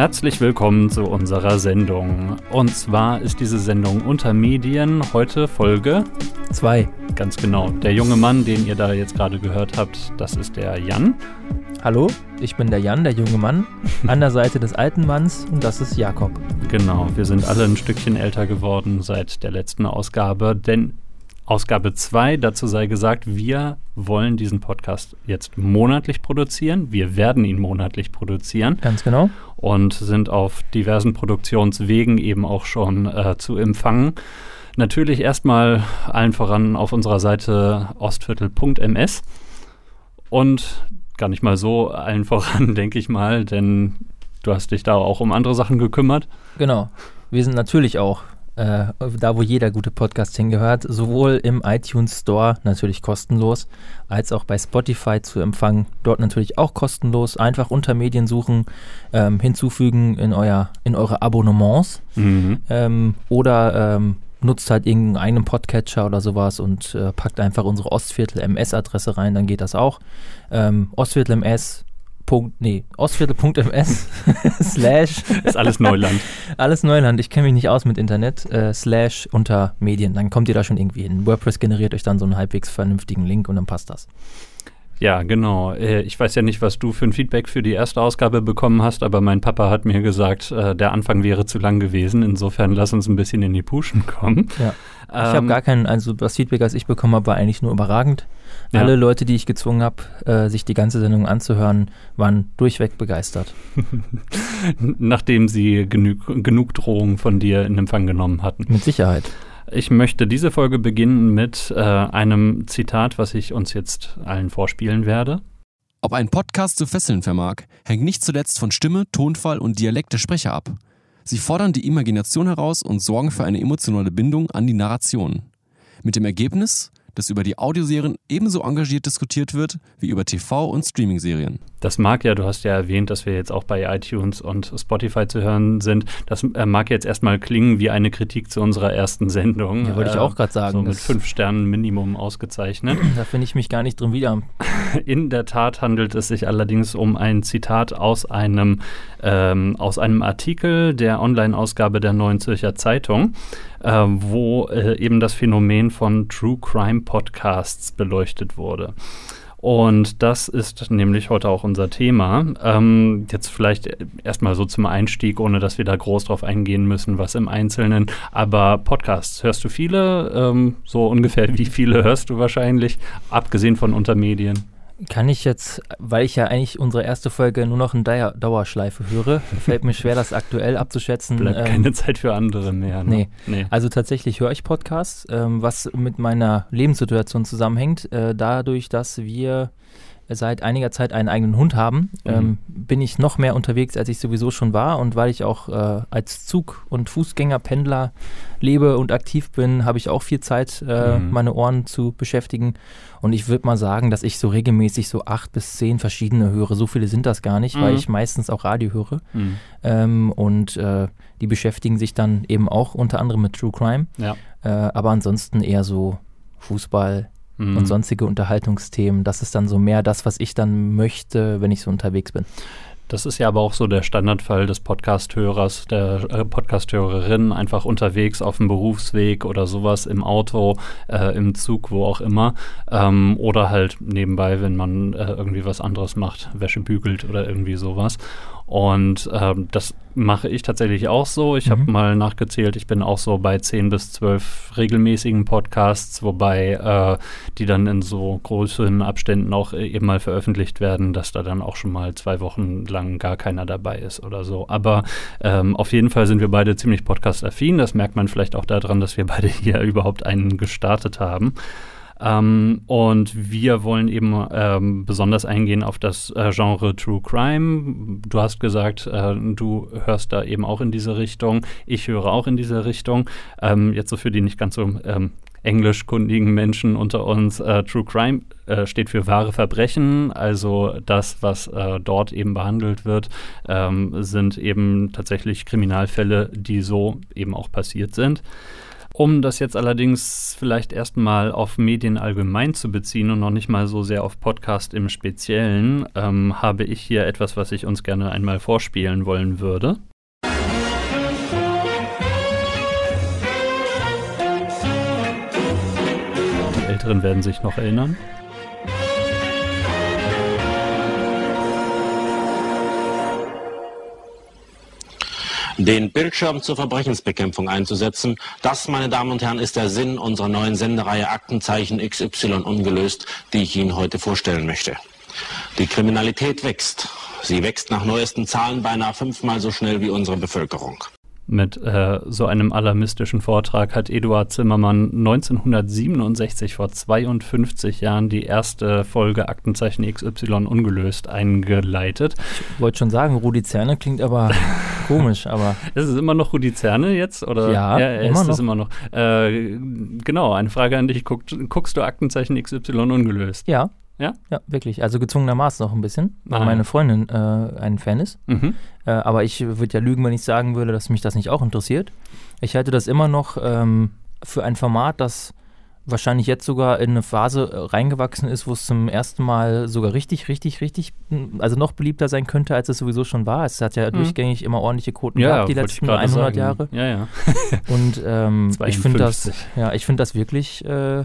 Herzlich willkommen zu unserer Sendung. Und zwar ist diese Sendung unter Medien heute Folge 2. Ganz genau. Der junge Mann, den ihr da jetzt gerade gehört habt, das ist der Jan. Hallo, ich bin der Jan, der junge Mann, an der Seite des alten Manns und das ist Jakob. Genau, wir sind alle ein Stückchen älter geworden seit der letzten Ausgabe, denn Ausgabe 2, dazu sei gesagt, wir wollen diesen Podcast jetzt monatlich produzieren. Wir werden ihn monatlich produzieren. Ganz genau. Und sind auf diversen Produktionswegen eben auch schon äh, zu empfangen. Natürlich erstmal allen voran auf unserer Seite ostviertel.ms und gar nicht mal so allen voran, denke ich mal, denn du hast dich da auch um andere Sachen gekümmert. Genau. Wir sind natürlich auch äh, da wo jeder gute Podcast hingehört, sowohl im iTunes Store natürlich kostenlos, als auch bei Spotify zu empfangen. Dort natürlich auch kostenlos. Einfach unter Medien suchen, ähm, hinzufügen in, euer, in eure Abonnements mhm. ähm, oder ähm, nutzt halt irgendeinen Podcatcher oder sowas und äh, packt einfach unsere Ostviertel MS-Adresse rein, dann geht das auch. Ähm, Ostviertel MS Punkt, nee, ostviertel.ms slash. Ist alles Neuland. alles Neuland. Ich kenne mich nicht aus mit Internet. Äh, slash unter Medien. Dann kommt ihr da schon irgendwie hin. WordPress generiert euch dann so einen halbwegs vernünftigen Link und dann passt das. Ja, genau. Äh, ich weiß ja nicht, was du für ein Feedback für die erste Ausgabe bekommen hast, aber mein Papa hat mir gesagt, äh, der Anfang wäre zu lang gewesen. Insofern lass uns ein bisschen in die Puschen kommen. Ja. Ich ähm, habe gar keinen, also das Feedback, das ich bekommen habe, war eigentlich nur überragend. Ja. Alle Leute, die ich gezwungen habe, äh, sich die ganze Sendung anzuhören, waren durchweg begeistert. Nachdem sie genug, genug Drohungen von dir in Empfang genommen hatten. Mit Sicherheit. Ich möchte diese Folge beginnen mit äh, einem Zitat, was ich uns jetzt allen vorspielen werde. Ob ein Podcast zu fesseln vermag, hängt nicht zuletzt von Stimme, Tonfall und Dialekt der Sprecher ab. Sie fordern die Imagination heraus und sorgen für eine emotionale Bindung an die Narration. Mit dem Ergebnis, dass über die Audioserien ebenso engagiert diskutiert wird wie über TV- und Streaming-Serien. Das mag ja, du hast ja erwähnt, dass wir jetzt auch bei iTunes und Spotify zu hören sind. Das äh, mag jetzt erstmal klingen wie eine Kritik zu unserer ersten Sendung. Ja, wollte ich auch gerade sagen. So mit fünf Sternen Minimum ausgezeichnet. Da finde ich mich gar nicht drin wieder. In der Tat handelt es sich allerdings um ein Zitat aus einem, ähm, aus einem Artikel der Online-Ausgabe der Neuen Zürcher Zeitung, äh, wo äh, eben das Phänomen von True Crime Podcasts beleuchtet wurde. Und das ist nämlich heute auch unser Thema. Ähm, jetzt vielleicht erstmal so zum Einstieg, ohne dass wir da groß drauf eingehen müssen, was im Einzelnen. Aber Podcasts, hörst du viele? Ähm, so ungefähr wie viele hörst du wahrscheinlich, abgesehen von Untermedien? Kann ich jetzt, weil ich ja eigentlich unsere erste Folge nur noch in Dauer Dauerschleife höre, fällt mir schwer, das aktuell abzuschätzen. Bleibt ähm, keine Zeit für andere mehr. Ne? Nee. nee. Also tatsächlich höre ich Podcasts, ähm, was mit meiner Lebenssituation zusammenhängt. Äh, dadurch, dass wir seit einiger Zeit einen eigenen Hund haben, mhm. ähm, bin ich noch mehr unterwegs, als ich sowieso schon war. Und weil ich auch äh, als Zug- und Fußgängerpendler lebe und aktiv bin, habe ich auch viel Zeit, äh, mhm. meine Ohren zu beschäftigen. Und ich würde mal sagen, dass ich so regelmäßig so acht bis zehn verschiedene höre. So viele sind das gar nicht, mhm. weil ich meistens auch Radio höre. Mhm. Ähm, und äh, die beschäftigen sich dann eben auch unter anderem mit True Crime. Ja. Äh, aber ansonsten eher so Fußball, mhm. und sonstige Unterhaltungsthemen. Das ist dann so mehr das, was ich dann möchte, wenn ich so unterwegs bin. Das ist ja aber auch so der Standardfall des Podcasthörers, der äh, Podcasthörerin, einfach unterwegs auf dem Berufsweg oder sowas im Auto, äh, im Zug, wo auch immer. Ähm, oder halt nebenbei, wenn man äh, irgendwie was anderes macht, Wäsche bügelt oder irgendwie sowas. Und ähm, das mache ich tatsächlich auch so. Ich mhm. habe mal nachgezählt, ich bin auch so bei 10 bis 12 regelmäßigen Podcasts, wobei äh, die dann in so großen Abständen auch eben mal veröffentlicht werden, dass da dann auch schon mal zwei Wochen lang gar keiner dabei ist oder so. Aber ähm, auf jeden Fall sind wir beide ziemlich podcast-affin. Das merkt man vielleicht auch daran, dass wir beide hier überhaupt einen gestartet haben. Ähm, und wir wollen eben ähm, besonders eingehen auf das äh, Genre True Crime. Du hast gesagt, äh, du hörst da eben auch in diese Richtung. Ich höre auch in diese Richtung. Ähm, jetzt so für die nicht ganz so ähm, englischkundigen Menschen unter uns, äh, True Crime äh, steht für wahre Verbrechen, also das, was äh, dort eben behandelt wird, ähm, sind eben tatsächlich Kriminalfälle, die so eben auch passiert sind. Um das jetzt allerdings vielleicht erstmal auf Medien allgemein zu beziehen und noch nicht mal so sehr auf Podcast im Speziellen, ähm, habe ich hier etwas, was ich uns gerne einmal vorspielen wollen würde. Die Älteren werden sich noch erinnern. Den Bildschirm zur Verbrechensbekämpfung einzusetzen. Das, meine Damen und Herren, ist der Sinn unserer neuen Sendereihe Aktenzeichen XY ungelöst, die ich Ihnen heute vorstellen möchte. Die Kriminalität wächst. Sie wächst nach neuesten Zahlen beinahe fünfmal so schnell wie unsere Bevölkerung. Mit äh, so einem alarmistischen Vortrag hat Eduard Zimmermann 1967 vor 52 Jahren die erste Folge Aktenzeichen XY ungelöst eingeleitet. Ich wollte schon sagen, Rudi Zerne klingt aber komisch, aber. Ist es immer noch Rudi Zerne jetzt? Oder? Ja, ja er immer ist noch. es immer noch. Äh, genau, eine Frage an dich. Guck, guckst du Aktenzeichen XY ungelöst? Ja. Ja? Ja, wirklich. Also gezwungenermaßen noch ein bisschen, weil Ah, meine. Freundin äh, ein Fan ist. Mhm. Äh, aber ich würde ja lügen, wenn ich sagen würde, dass mich das nicht auch interessiert. Ich halte das immer noch ähm, für ein Format, das wahrscheinlich jetzt sogar in eine Phase äh, reingewachsen ist, wo es zum ersten Mal sogar richtig, richtig, richtig, mh, also noch beliebter sein könnte, als es sowieso schon war. Es hat ja durchgängig immer ordentliche Quoten Ja, gehabt, die letzten gerade 100 sagen. Jahre. Ja, ja. Und ähm, ich finde das, 52. ja, ich finde das wirklich äh,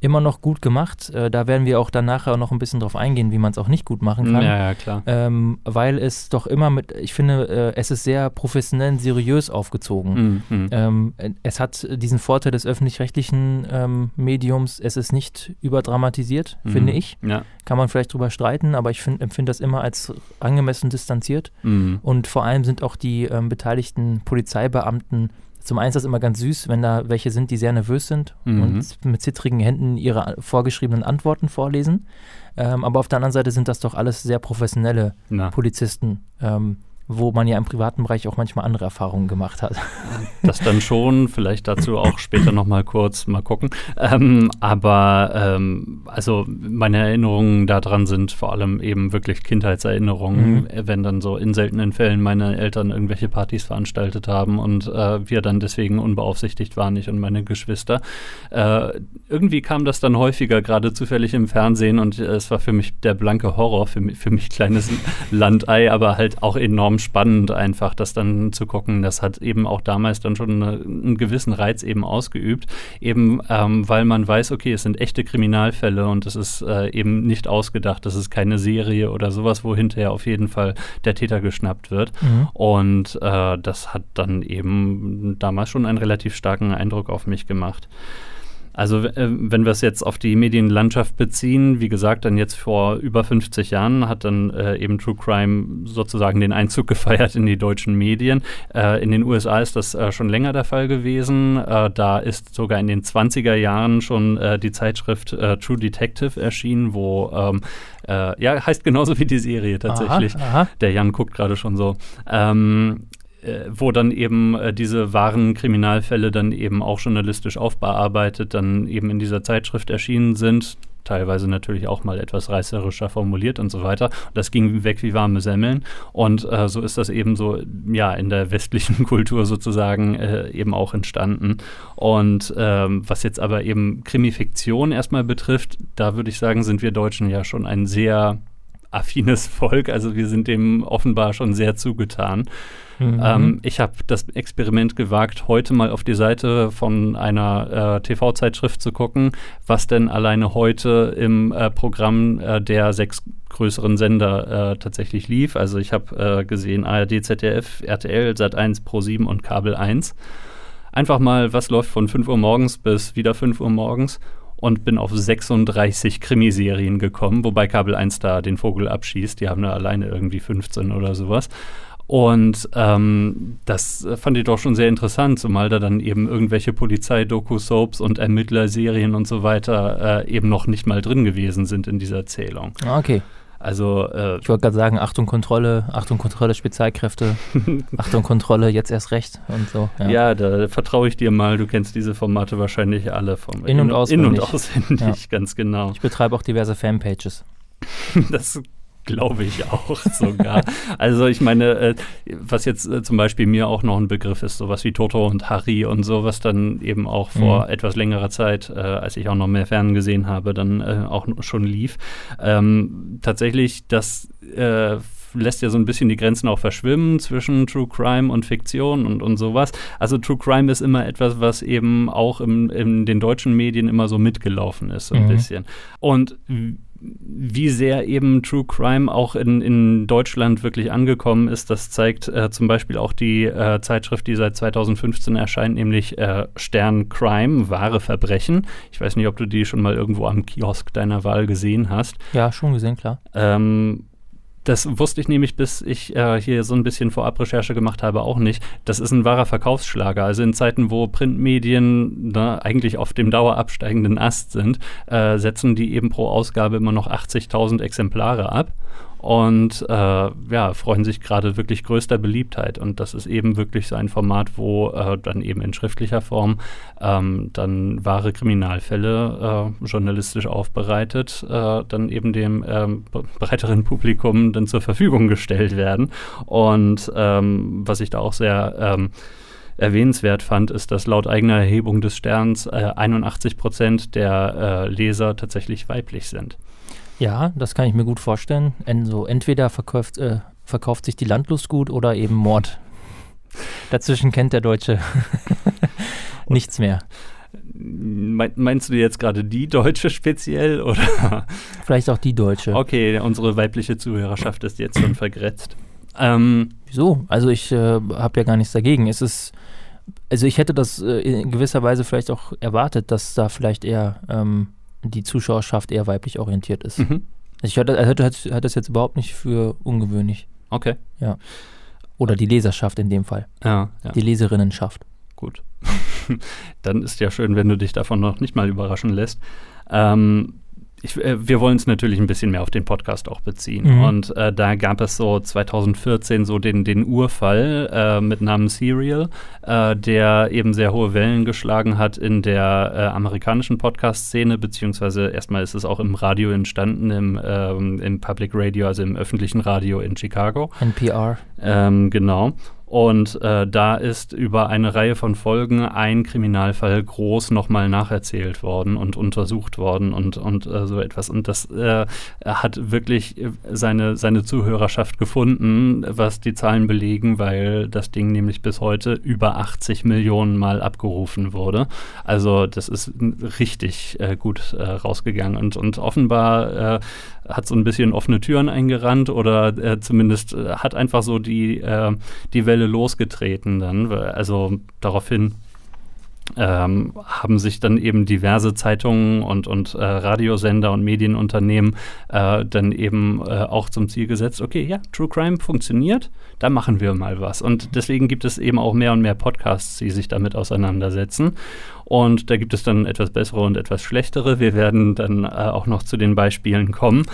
immer noch gut gemacht. Äh, da werden wir auch dann nachher noch ein bisschen drauf eingehen, wie man es auch nicht gut machen kann. Ja, ja, klar. Ähm, weil es doch immer mit, ich finde, äh, es ist sehr professionell, seriös aufgezogen. Mhm. mhm. Ähm, äh, es hat diesen Vorteil des öffentlich-rechtlichen ähm, Mediums, es ist nicht überdramatisiert, finde Mhm. ich. Ja. Kann man vielleicht drüber streiten, aber ich find, empfinde das immer als angemessen distanziert. Mhm. Und vor allem sind auch die ähm, beteiligten Polizeibeamten, zum einen ist das immer ganz süß, wenn da welche sind, die sehr nervös sind Mhm. und mit zittrigen Händen ihre vorgeschriebenen Antworten vorlesen. Ähm, aber auf der anderen Seite sind das doch alles sehr professionelle Na, Polizisten, ähm, wo man ja im privaten Bereich auch manchmal andere Erfahrungen gemacht hat. das dann schon. Vielleicht dazu auch später nochmal kurz mal gucken. Ähm, aber ähm, also meine Erinnerungen daran sind vor allem eben wirklich Kindheitserinnerungen, Mhm. äh, wenn dann so in seltenen Fällen meine Eltern irgendwelche Partys veranstaltet haben und äh, wir dann deswegen unbeaufsichtigt waren, ich und meine Geschwister. Äh, irgendwie kam das dann häufiger, gerade zufällig im Fernsehen und äh, es war für mich der blanke Horror, für mich, für mich kleines Landei, aber halt auch enorm spannend einfach, das dann zu gucken. Das hat eben auch damals dann schon eine, einen gewissen Reiz eben ausgeübt, eben ähm, weil man weiß, okay, es sind echte Kriminalfälle und es ist äh, eben nicht ausgedacht, das ist keine Serie oder sowas, wo hinterher auf jeden Fall der Täter geschnappt wird. Mhm. Und äh, das hat dann eben damals schon einen relativ starken Eindruck auf mich gemacht. Also äh, wenn wir es jetzt auf die Medienlandschaft beziehen, wie gesagt, dann jetzt vor über 50 Jahren hat dann äh, eben True Crime sozusagen den Einzug gefeiert in die deutschen Medien. Äh, in den USA ist das äh, schon länger der Fall gewesen. Äh, da ist sogar in den 20er Jahren schon äh, die Zeitschrift True Detective erschienen, wo ähm, äh, ja heißt genauso wie die Serie tatsächlich. Aha, aha. Der Jan guckt gerade schon so. Ähm, äh, wo dann eben äh, diese wahren Kriminalfälle dann eben auch journalistisch aufbearbeitet, dann eben in dieser Zeitschrift erschienen sind. Teilweise natürlich auch mal etwas reißerischer formuliert und so weiter. Das ging weg wie warme Semmeln. Und äh, so ist das eben so, ja, in der westlichen Kultur sozusagen äh, eben auch entstanden. Und ähm, was jetzt aber eben Krimifiktion erstmal betrifft, da würde ich sagen, sind wir Deutschen ja schon ein sehr affines Volk. Also wir sind dem offenbar schon sehr zugetan. Mhm. Ähm, ich habe das Experiment gewagt, heute mal auf die Seite von einer äh, TV-Zeitschrift zu gucken, was denn alleine heute im äh, Programm äh, der sechs größeren Sender äh, tatsächlich lief. Also ich habe äh, gesehen ARD, ZDF, RTL, Sat1, Pro7 und Kabel 1. Einfach mal, was läuft von 5 Uhr morgens bis wieder 5 Uhr morgens und bin auf 36 Krimiserien gekommen, wobei Kabel 1 da den Vogel abschießt. Die haben da alleine irgendwie 15 oder sowas. Und ähm, das fand ich doch schon sehr interessant, zumal da dann eben irgendwelche Polizei-Doku-Soaps und Ermittlerserien und so weiter äh, eben noch nicht mal drin gewesen sind in dieser Zählung. Ah, Okay. Also äh, Ich wollte gerade sagen, Achtung Kontrolle, Achtung Kontrolle Spezialkräfte, Achtung Kontrolle, jetzt erst recht und so. ja. da vertraue ich dir mal. Du kennst diese Formate wahrscheinlich alle vom In- und In- und auswendig. auswendig, ganz genau. Ich betreibe auch diverse Fanpages. Das Glaube ich auch sogar. also ich meine, äh, was jetzt äh, zum Beispiel mir auch noch ein Begriff ist, sowas wie Toto und Harry und so, was dann eben auch vor mhm. etwas längerer Zeit, äh, als ich auch noch mehr Fernsehen gesehen habe, dann auch schon lief. Ähm, tatsächlich, das äh, lässt ja so ein bisschen die Grenzen auch verschwimmen zwischen True Crime und Fiktion und, und sowas. Also True Crime ist immer etwas, was eben auch im, in den deutschen Medien immer so mitgelaufen ist, so ein mhm. bisschen. Und wie sehr eben True Crime auch in, in Deutschland wirklich angekommen ist, das zeigt äh, zum Beispiel auch die äh, Zeitschrift, die seit 2015 erscheint, nämlich äh, Stern Crime, wahre Verbrechen. Ich weiß nicht, ob du die schon mal irgendwo am Kiosk deiner Wahl gesehen hast. Ja, schon gesehen, klar. Ähm, das wusste ich nämlich, bis ich äh, hier so ein bisschen Vorabrecherche gemacht habe, auch nicht. Das ist ein wahrer Verkaufsschlager. Also in Zeiten, wo Printmedien ne, eigentlich auf dem dauerabsteigenden Ast sind, äh, setzen die eben pro Ausgabe immer noch 80.000 Exemplare ab und äh, ja, freuen sich gerade wirklich größter Beliebtheit. Und das ist eben wirklich so ein Format, wo äh, dann eben in schriftlicher Form ähm, dann wahre Kriminalfälle äh, journalistisch aufbereitet, äh, dann eben dem ähm, breiteren Publikum dann zur Verfügung gestellt werden. Und ähm, was ich da auch sehr ähm, erwähnenswert fand, ist, dass laut eigener Erhebung des Sterns äh, 81 Prozent der äh, Leser tatsächlich weiblich sind. Ja, das kann ich mir gut vorstellen. So, entweder verkauft, äh, verkauft sich die Landlust gut oder eben Mord. Dazwischen kennt der Deutsche nichts mehr. Meinst du jetzt gerade die Deutsche speziell oder? Vielleicht auch die Deutsche. Okay, unsere weibliche Zuhörerschaft ist jetzt schon vergrätzt. Ähm, Wieso? Also ich äh, habe ja gar nichts dagegen. Es ist, also ich hätte das äh, in gewisser Weise vielleicht auch erwartet, dass da vielleicht eher ähm, die Zuschauerschaft eher weiblich orientiert ist. Mhm. Also ich hatte, hatte das jetzt überhaupt nicht für ungewöhnlich. Okay. Ja. Oder die Leserschaft in dem Fall. Ja, ja. Die Leserinnenschaft. Gut. Dann ist ja schön, wenn du dich davon noch nicht mal überraschen lässt. Ähm, ich, äh, wir wollen es natürlich ein bisschen mehr auf den Podcast auch beziehen. Mhm. Und äh, da gab es so 2014 so den, den Urfall äh, mit Namen Serial, äh, der eben sehr hohe Wellen geschlagen hat in der äh, amerikanischen Podcast-Szene, beziehungsweise erstmal ist es auch im Radio entstanden, im, ähm, im Public Radio, also im öffentlichen Radio in Chicago. NPR. Ähm, genau. Und äh, da ist über eine Reihe von Folgen ein Kriminalfall groß nochmal nacherzählt worden und untersucht worden und, und äh, so etwas. Und das äh, hat wirklich seine, seine Zuhörerschaft gefunden, was die Zahlen belegen, weil das Ding nämlich bis heute über 80 Millionen Mal abgerufen wurde. Also das ist richtig äh, gut äh, rausgegangen. Und, und offenbar äh, hat so ein bisschen offene Türen eingerannt oder äh, zumindest äh, hat einfach so die, äh, die Welle losgetreten dann. Also daraufhin ähm, haben sich dann eben diverse Zeitungen und, und äh, Radiosender und Medienunternehmen äh, dann eben äh, auch zum Ziel gesetzt, okay, ja, True Crime funktioniert, da machen wir mal was. Und deswegen gibt es eben auch mehr und mehr Podcasts, die sich damit auseinandersetzen. Und da gibt es dann etwas bessere und etwas schlechtere. Wir werden dann äh, auch noch zu den Beispielen kommen.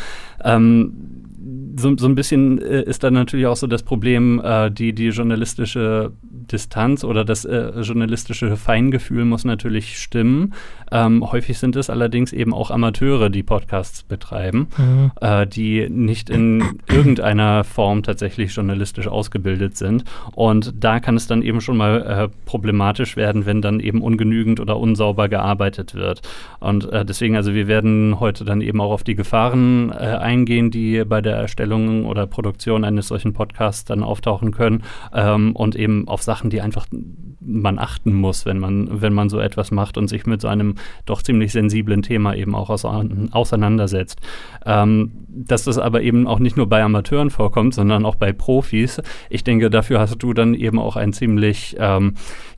Ähm, so, so ein bisschen äh, ist dann natürlich auch so das Problem, äh, die, die journalistische Distanz oder das äh, journalistische Feingefühl muss natürlich stimmen. Ähm, häufig sind es allerdings eben auch Amateure, die Podcasts betreiben, mhm. äh, die nicht in irgendeiner Form tatsächlich journalistisch ausgebildet sind. Und da kann es dann eben schon mal äh, problematisch werden, wenn dann eben ungenügend oder unsauber gearbeitet wird. Und deswegen, also wir werden heute dann eben auch auf die Gefahren eingehen, die bei der Erstellung oder Produktion eines solchen Podcasts dann auftauchen können ähm, und eben auf Sachen, die einfach man achten muss, wenn man, wenn man so etwas macht und sich mit so einem doch ziemlich sensiblen Thema eben auch auseinandersetzt. Ähm, dass das aber eben auch nicht nur bei Amateuren vorkommt, sondern auch bei Profis. Ich denke, dafür hast du dann eben auch ein ziemlich ähm,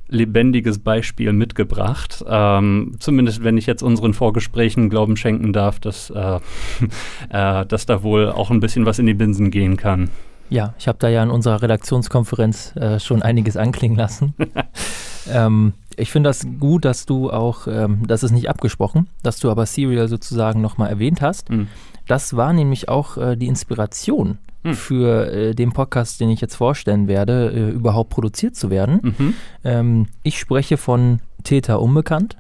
lebendiges Beispiel mitgebracht. Ähm, zumindest wenn ich jetzt unseren Vorgesprächen Glauben schenken darf, dass, äh, äh, dass da wohl auch ein bisschen was in die Binsen gehen kann. Ja, ich habe da ja in unserer Redaktionskonferenz äh, schon einiges anklingen lassen. ähm, ich finde das gut, dass du auch, ähm, das ist nicht abgesprochen, dass du aber Serial sozusagen nochmal erwähnt hast. Mhm. Das war nämlich auch äh, die Inspiration hm. für äh, den Podcast, den ich jetzt vorstellen werde, äh, überhaupt produziert zu werden. Mhm. Ähm, ich spreche von Täter Unbekannt.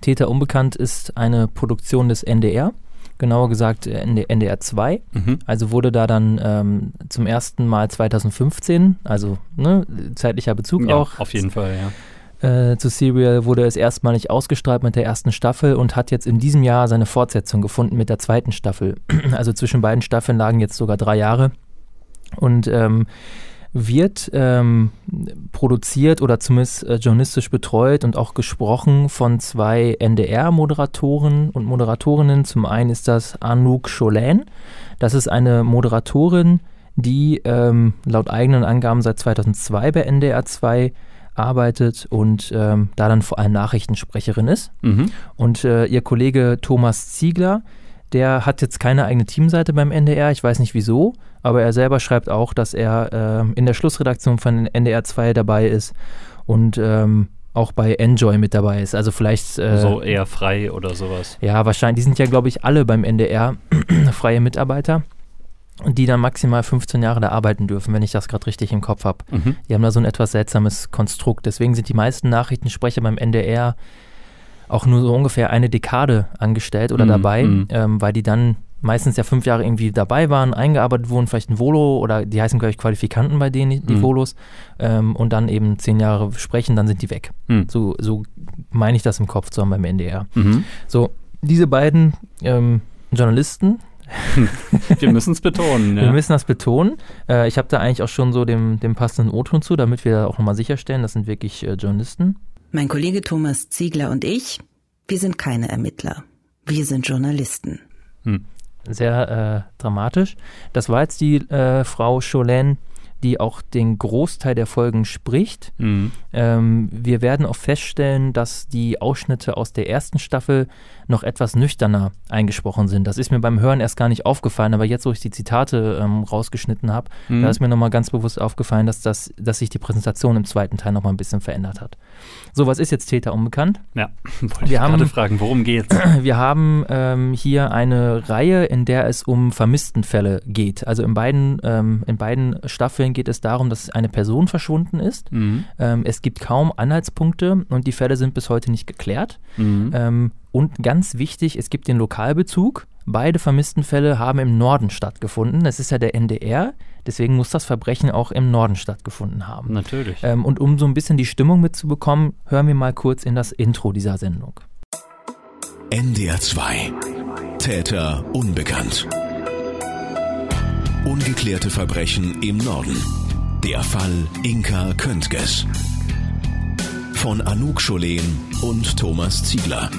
Täter Unbekannt ist eine Produktion des NDR genauer gesagt NDR 2. Mhm. Also wurde da dann ähm, zum ersten Mal 2015, also ne, zeitlicher Bezug ja, auch. Auf jeden Fall, ja äh, zu Serial wurde es erstmalig ausgestrahlt mit der ersten Staffel und hat jetzt in diesem Jahr seine Fortsetzung gefunden mit der zweiten Staffel. Also zwischen beiden Staffeln lagen jetzt sogar drei Jahre. Und ähm, wird ähm, produziert oder zumindest äh, journalistisch betreut und auch gesprochen von zwei NDR-Moderatoren und Moderatorinnen. Zum einen ist das Anouk Cholin. Das ist eine Moderatorin, die ähm, laut eigenen Angaben seit 2002 bei NDR 2 arbeitet und ähm, da dann vor allem Nachrichtensprecherin ist. Mhm. Und äh, ihr Kollege Thomas Ziegler, der hat jetzt keine eigene Teamseite beim NDR, ich weiß nicht wieso, aber er selber schreibt auch, dass er äh, in der Schlussredaktion von NDR 2 dabei ist und ähm, auch bei Enjoy mit dabei ist. Also vielleicht. Äh, so eher frei oder sowas. Ja, wahrscheinlich. Die sind ja, glaube ich, alle beim NDR freie Mitarbeiter und die dann maximal 15 Jahre da arbeiten dürfen, wenn ich das gerade richtig im Kopf habe. Mhm. Die haben da so ein etwas seltsames Konstrukt. Deswegen sind die meisten Nachrichtensprecher beim NDR auch nur so ungefähr eine Dekade angestellt oder mhm. dabei, mhm. Ähm, weil die dann meistens ja fünf Jahre irgendwie dabei waren, eingearbeitet wurden, vielleicht ein Volo oder die heißen, glaube ich, Qualifikanten bei denen, die mhm. Volos, ähm, und dann eben zehn Jahre sprechen, dann sind die weg. Mhm. So, so meine ich das im Kopf zu haben beim NDR. Mhm. So, diese beiden ähm, Journalisten, wir müssen es betonen. Ja. Wir müssen das betonen. Äh, ich habe da eigentlich auch schon so dem, dem passenden O-Ton zu, damit wir auch nochmal sicherstellen, das sind wirklich äh, Journalisten. Mein Kollege Thomas Ziegler und ich, wir sind keine Ermittler. Wir sind Journalisten. Hm. Sehr äh, dramatisch. Das war jetzt die äh, Frau Cholin, die auch den Großteil der Folgen spricht. Mhm. Ähm, wir werden auch feststellen, dass die Ausschnitte aus der ersten Staffel noch etwas nüchterner eingesprochen sind. Das ist mir beim Hören erst gar nicht aufgefallen, aber jetzt, wo ich die Zitate ähm, rausgeschnitten habe, mhm. da ist mir nochmal ganz bewusst aufgefallen, dass, das, dass sich die Präsentation im zweiten Teil nochmal ein bisschen verändert hat. So, was ist jetzt Täter unbekannt? Ja, wollte wir ich haben, gerade fragen, worum geht's? Wir haben ähm, hier eine Reihe, in der es um Vermisstenfälle geht. Also in beiden, ähm, in beiden Staffeln geht es darum, dass eine Person verschwunden ist. Mhm. Ähm, es gibt kaum Anhaltspunkte und die Fälle sind bis heute nicht geklärt. Mhm. Und ganz wichtig, es gibt den Lokalbezug. Beide vermissten Fälle haben im Norden stattgefunden. Das ist ja der NDR, deswegen muss das Verbrechen auch im Norden stattgefunden haben. Natürlich. Ähm, und um so ein bisschen die Stimmung mitzubekommen, hören wir mal kurz in das Intro dieser Sendung. NDR 2 Täter unbekannt. Ungeklärte Verbrechen im Norden. Der Fall Inka Köntges. Von Anouk Scholen und Thomas Ziegler.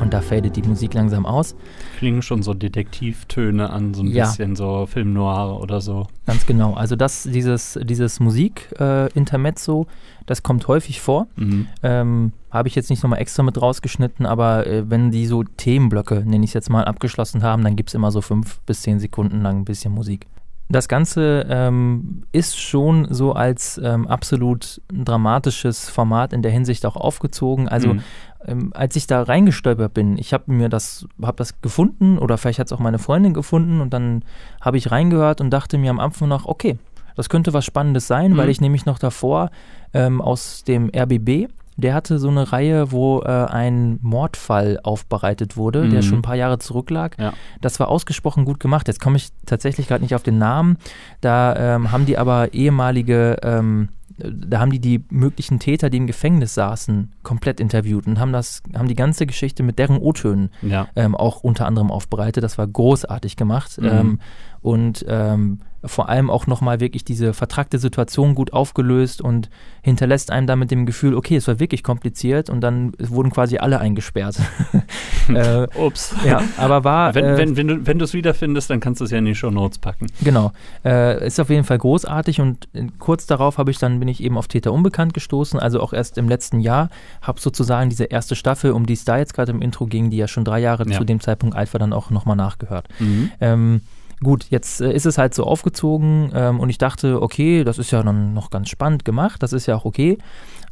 Und da fadet die Musik langsam aus. Klingen schon so Detektivtöne an, so ein ja. bisschen so Film Noir oder so. Ganz genau. Also das, dieses, dieses Musik-Intermezzo, äh, das kommt häufig vor. Mhm. Ähm, Habe ich jetzt nicht nochmal extra mit rausgeschnitten, aber äh, wenn die so Themenblöcke, nenne ich es jetzt mal, abgeschlossen haben, dann gibt es immer so fünf bis zehn Sekunden lang ein bisschen Musik. Das Ganze ähm, ist schon so als ähm, absolut dramatisches Format in der Hinsicht auch aufgezogen. Also mhm ähm, als ich da reingestolpert bin, ich habe mir das, habe das gefunden oder vielleicht hat es auch meine Freundin gefunden und dann habe ich reingehört und dachte mir am Anfang noch, okay, das könnte was Spannendes sein, mhm. weil ich nämlich noch davor ähm, aus dem RBB, der hatte so eine Reihe, wo äh, ein Mordfall aufbereitet wurde, mhm. der schon ein paar Jahre zurücklag. Ja. Das war ausgesprochen gut gemacht. Jetzt komme ich tatsächlich gerade nicht auf den Namen. Da ähm, haben die aber ehemalige ähm, da haben die die möglichen Täter, die im Gefängnis saßen, komplett interviewt und haben das, haben die ganze Geschichte mit deren O-Tönen ja. ähm, auch unter anderem aufbereitet. Das war großartig gemacht. Mhm. Ähm, und ähm, vor allem auch nochmal wirklich diese vertrackte Situation gut aufgelöst und hinterlässt einem damit dem Gefühl, okay, es war wirklich kompliziert und dann wurden quasi alle eingesperrt. äh, Ups. Ja, aber war. Wenn, äh, wenn, wenn du wenn es wiederfindest, dann kannst du es ja in die Show Notes packen. Genau. Äh, ist auf jeden Fall großartig und äh, kurz darauf habe ich dann, bin ich eben auf Täter Unbekannt gestoßen, also auch erst im letzten Jahr, habe sozusagen diese erste Staffel, um die es da jetzt gerade im Intro ging, die ja schon drei Jahre ja. zu dem Zeitpunkt alt war, dann auch nochmal nachgehört. Mhm. Ähm, Gut, jetzt äh, ist es halt so aufgezogen ähm, und ich dachte, okay, das ist ja dann noch ganz spannend gemacht, das ist ja auch okay.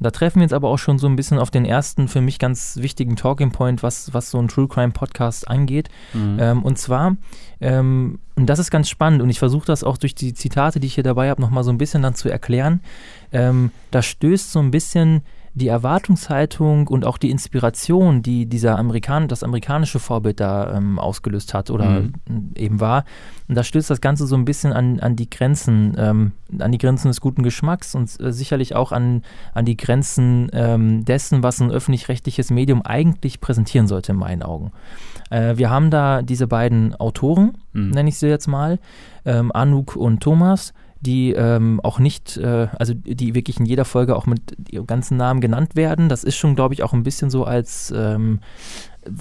Da treffen wir jetzt aber auch schon so ein bisschen auf den ersten für mich ganz wichtigen Talking Point, was, was so ein True Crime Podcast angeht. Mhm. Ähm, und zwar, ähm, und das ist ganz spannend und ich versuche das auch durch die Zitate, die ich hier dabei habe, nochmal so ein bisschen dann zu erklären. Ähm, da stößt so ein bisschen die Erwartungshaltung und auch die Inspiration, die dieser Amerikan das amerikanische Vorbild da ähm, ausgelöst hat oder mhm. eben war, und da stößt das Ganze so ein bisschen an, an die Grenzen, ähm, an die Grenzen des guten Geschmacks und äh, sicherlich auch an, an die Grenzen ähm, dessen, was ein öffentlich-rechtliches Medium eigentlich präsentieren sollte, in meinen Augen. Äh, wir haben da diese beiden Autoren, mhm. nenne ich sie jetzt mal, ähm, Anouk und Thomas, die ähm, auch nicht, äh, also die wirklich in jeder Folge auch mit ihrem ganzen Namen genannt werden. Das ist schon, glaube ich, auch ein bisschen so als ähm,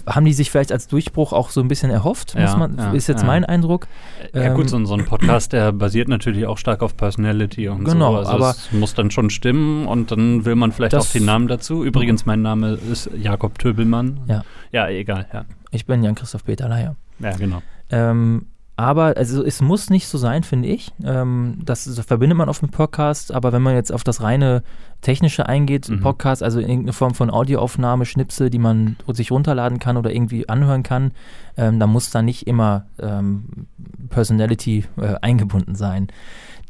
haben die sich vielleicht als Durchbruch auch so ein bisschen erhofft, ja, man, ja, ist jetzt ja. mein Eindruck. Ja gut, so, so, ein Podcast, der basiert natürlich auch stark auf Personality und genau, so. Also aber es muss dann schon stimmen und dann will man vielleicht auch den Namen dazu. Übrigens, mein Name ist Jakob Töbelmann. Ja. Ja, egal. Ich bin Jan-Christoph Peter Leier. Ja, genau. Ähm, aber also es muss nicht so sein, finde ich. Ähm, das, das, verbindet man auf dem Podcast, aber wenn man jetzt auf das reine Technische eingeht, mhm. Podcast, also irgendeine Form von Audioaufnahme, Schnipsel, die man sich runterladen kann oder irgendwie anhören kann, ähm, da muss da nicht immer ähm, Personality äh, eingebunden sein.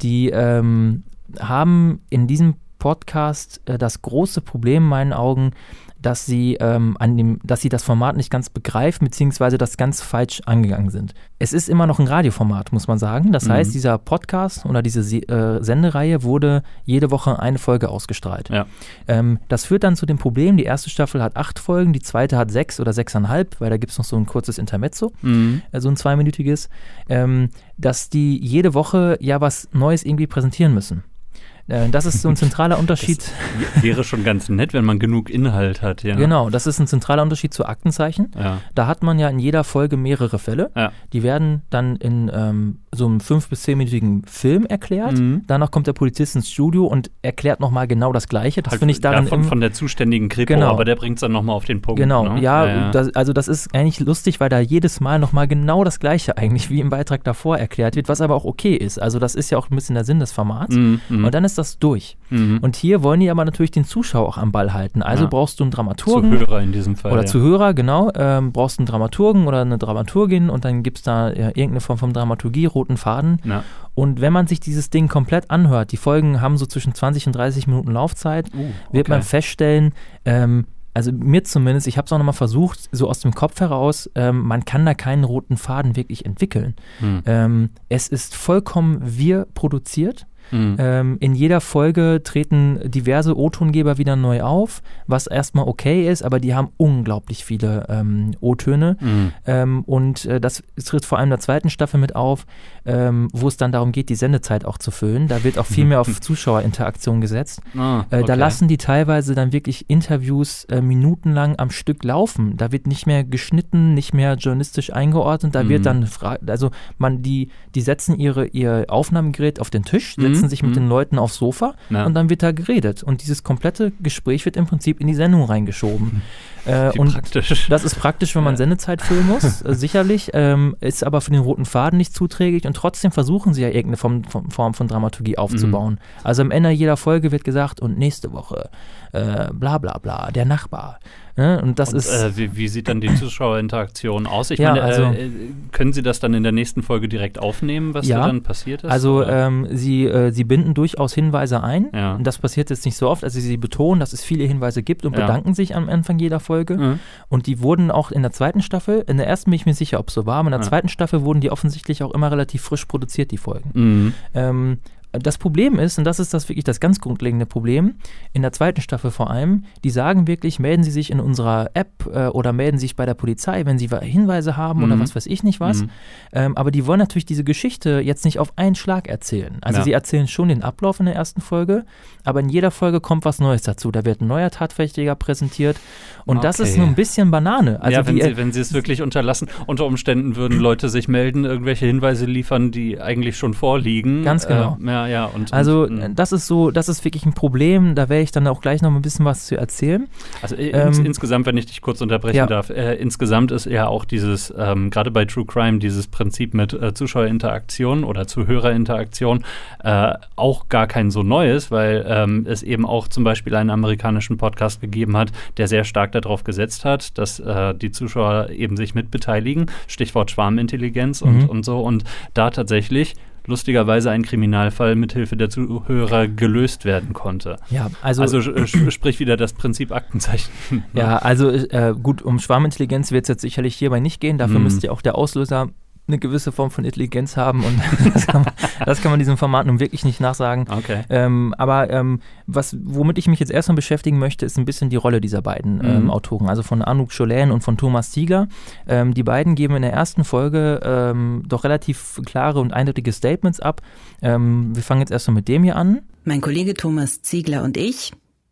Die ähm, haben in diesem Podcast äh, das große Problem in meinen Augen, dass sie ähm, an dem, dass sie das Format nicht ganz begreifen, beziehungsweise das ganz falsch angegangen sind. Es ist immer noch ein Radioformat, muss man sagen. Das mhm. heißt, dieser Podcast oder diese äh, Sendereihe wurde jede Woche eine Folge ausgestrahlt. Ja. Ähm, das führt dann zu dem Problem, die erste Staffel hat acht Folgen, die zweite hat sechs oder sechseinhalb, weil da gibt es noch so ein kurzes Intermezzo, mhm. äh, so ein zweiminütiges, ähm, dass die jede Woche ja was Neues irgendwie präsentieren müssen. Äh, das ist so ein zentraler Unterschied. Das wäre schon ganz nett, wenn man genug Inhalt hat, ja. Genau, das ist ein zentraler Unterschied zu Aktenzeichen. Ja. Da hat man ja in jeder Folge mehrere Fälle. Ja. Die werden dann in ähm, so einem fünf- bis zehnminütigen Film erklärt. Mhm. Danach kommt der Polizist ins Studio und erklärt nochmal genau das Gleiche. Das halt finde ich daran. Davon, von der zuständigen Kripo, genau. aber der bringt es dann nochmal auf den Punkt. Genau, ne? ja, ja, ja. Das, also das ist eigentlich lustig, weil da jedes Mal nochmal genau das Gleiche eigentlich wie im Beitrag davor erklärt wird, was aber auch okay ist. Also das ist ja auch ein bisschen der Sinn des Formats. Mhm. mhm. Und dann ist das durch. Mhm. Und hier wollen die aber natürlich den Zuschauer auch am Ball halten. Also ja. brauchst du einen Dramaturgen. Zuhörer in diesem Fall. Oder. Zuhörer, genau. Ähm, brauchst einen Dramaturgen oder eine Dramaturgin und dann gibt es da irgendeine Form von Dramaturgie, roten Faden. Ja. Und wenn man sich dieses Ding komplett anhört, die Folgen haben so zwischen 20 und 30 Minuten Laufzeit, uh, okay. wird man feststellen, ähm, also mir zumindest, ich habe es auch nochmal versucht, so aus dem Kopf heraus, ähm, man kann da keinen roten Faden wirklich entwickeln. Hm. Ähm, es ist vollkommen wir produziert. Mhm. Ähm, in jeder Folge treten diverse O-Tongeber wieder neu auf, was erstmal okay ist, aber die haben unglaublich viele ähm, O-Töne. Mhm. Ähm, und äh, das tritt vor allem in der zweiten Staffel mit auf, ähm, wo es dann darum geht, die Sendezeit auch zu füllen. Da wird auch viel mehr auf Zuschauerinteraktion gesetzt. Ah, okay. äh, da lassen die teilweise dann wirklich Interviews äh, minutenlang am Stück laufen. Da wird nicht mehr geschnitten, nicht mehr journalistisch eingeordnet. Da mhm. wird dann, also man, die, die setzen ihre, ihr Aufnahmegerät auf den Tisch, setzen setzen sich mit den Leuten aufs Sofa ja. und dann wird da geredet. Und dieses komplette Gespräch wird im Prinzip in die Sendung reingeschoben. Äh, und praktisch. das ist praktisch, wenn man Sendezeit füllen muss, äh, sicherlich. Ähm, ist aber für den roten Faden nicht zuträglich und trotzdem versuchen sie ja irgendeine Form, Form von Dramaturgie aufzubauen. Mhm. Also am Ende jeder Folge wird gesagt, und nächste Woche, äh, bla bla bla, der Nachbar. Ne? Und das und, ist. Äh, wie, wie, sieht dann die Zuschauerinteraktion aus? Ich ja, meine, also, äh, können Sie das dann in der nächsten Folge direkt aufnehmen, was ja, da dann passiert ist? Also ähm, Sie, äh, Sie binden durchaus Hinweise ein. Ja. Und das passiert jetzt nicht so oft. Also Sie betonen, dass es viele Hinweise gibt und bedanken sich am Anfang jeder Folge. Mhm. Und die wurden auch in der zweiten Staffel, in der ersten bin ich mir sicher, ob es so war, aber in der zweiten Staffel wurden die offensichtlich auch immer relativ frisch produziert, die Folgen. Mhm. Ähm, das Problem ist, und das ist das wirklich das ganz grundlegende Problem, in der zweiten Staffel vor allem, die sagen wirklich, melden Sie sich in unserer App äh, oder melden Sie sich bei der Polizei, wenn Sie Hinweise haben mhm. oder was weiß ich nicht was. Mhm. Ähm, aber die wollen natürlich diese Geschichte jetzt nicht auf einen Schlag erzählen. Also Ja. sie erzählen schon den Ablauf in der ersten Folge, aber in jeder Folge kommt was Neues dazu. Da wird ein neuer Tatverdächtiger präsentiert und das ist Okay. nur ein bisschen Banane. Also ja, wenn die, sie, wenn sie es wirklich unterlassen. Unter Umständen würden Leute sich melden, irgendwelche Hinweise liefern, die eigentlich schon vorliegen. Ganz genau. Äh, ja, ja. Und, also und, äh, das ist so, das ist wirklich ein Problem. Da werde ich dann auch gleich noch ein bisschen was zu erzählen. Also äh, Ähm, ins, insgesamt, wenn ich dich kurz unterbrechen ja. darf, äh, insgesamt ist ja auch dieses, ähm, gerade bei True Crime, dieses Prinzip mit äh, Zuschauerinteraktion oder Zuhörerinteraktion äh, auch gar kein so neues, weil ähm, es eben auch zum Beispiel einen amerikanischen Podcast gegeben hat, der sehr stark darauf gesetzt hat, dass äh, die Zuschauer eben sich mitbeteiligen. Stichwort Schwarmintelligenz und, Mhm. und so. Und da tatsächlich lustigerweise ein Kriminalfall mithilfe der Zuhörer gelöst werden konnte. Ja, also, Also sprich wieder das Prinzip Aktenzeichen. ja, also äh, gut, um Schwarmintelligenz wird es jetzt sicherlich hierbei nicht gehen. Dafür Mhm. müsste ja auch der Auslöser eine gewisse Form von Intelligenz haben und das kann, man, das kann man diesem Format nun wirklich nicht nachsagen. Okay. Ähm, aber ähm, was, womit ich mich jetzt erstmal beschäftigen möchte, ist ein bisschen die Rolle dieser beiden ähm, Mhm. Autoren, also von Anouk Cholän und von Thomas Ziegler. Ähm, die beiden geben in der ersten Folge ähm, doch relativ klare und eindeutige Statements ab. Ähm, wir fangen jetzt erstmal mit dem hier an. Mein Kollege Thomas Ziegler und ich,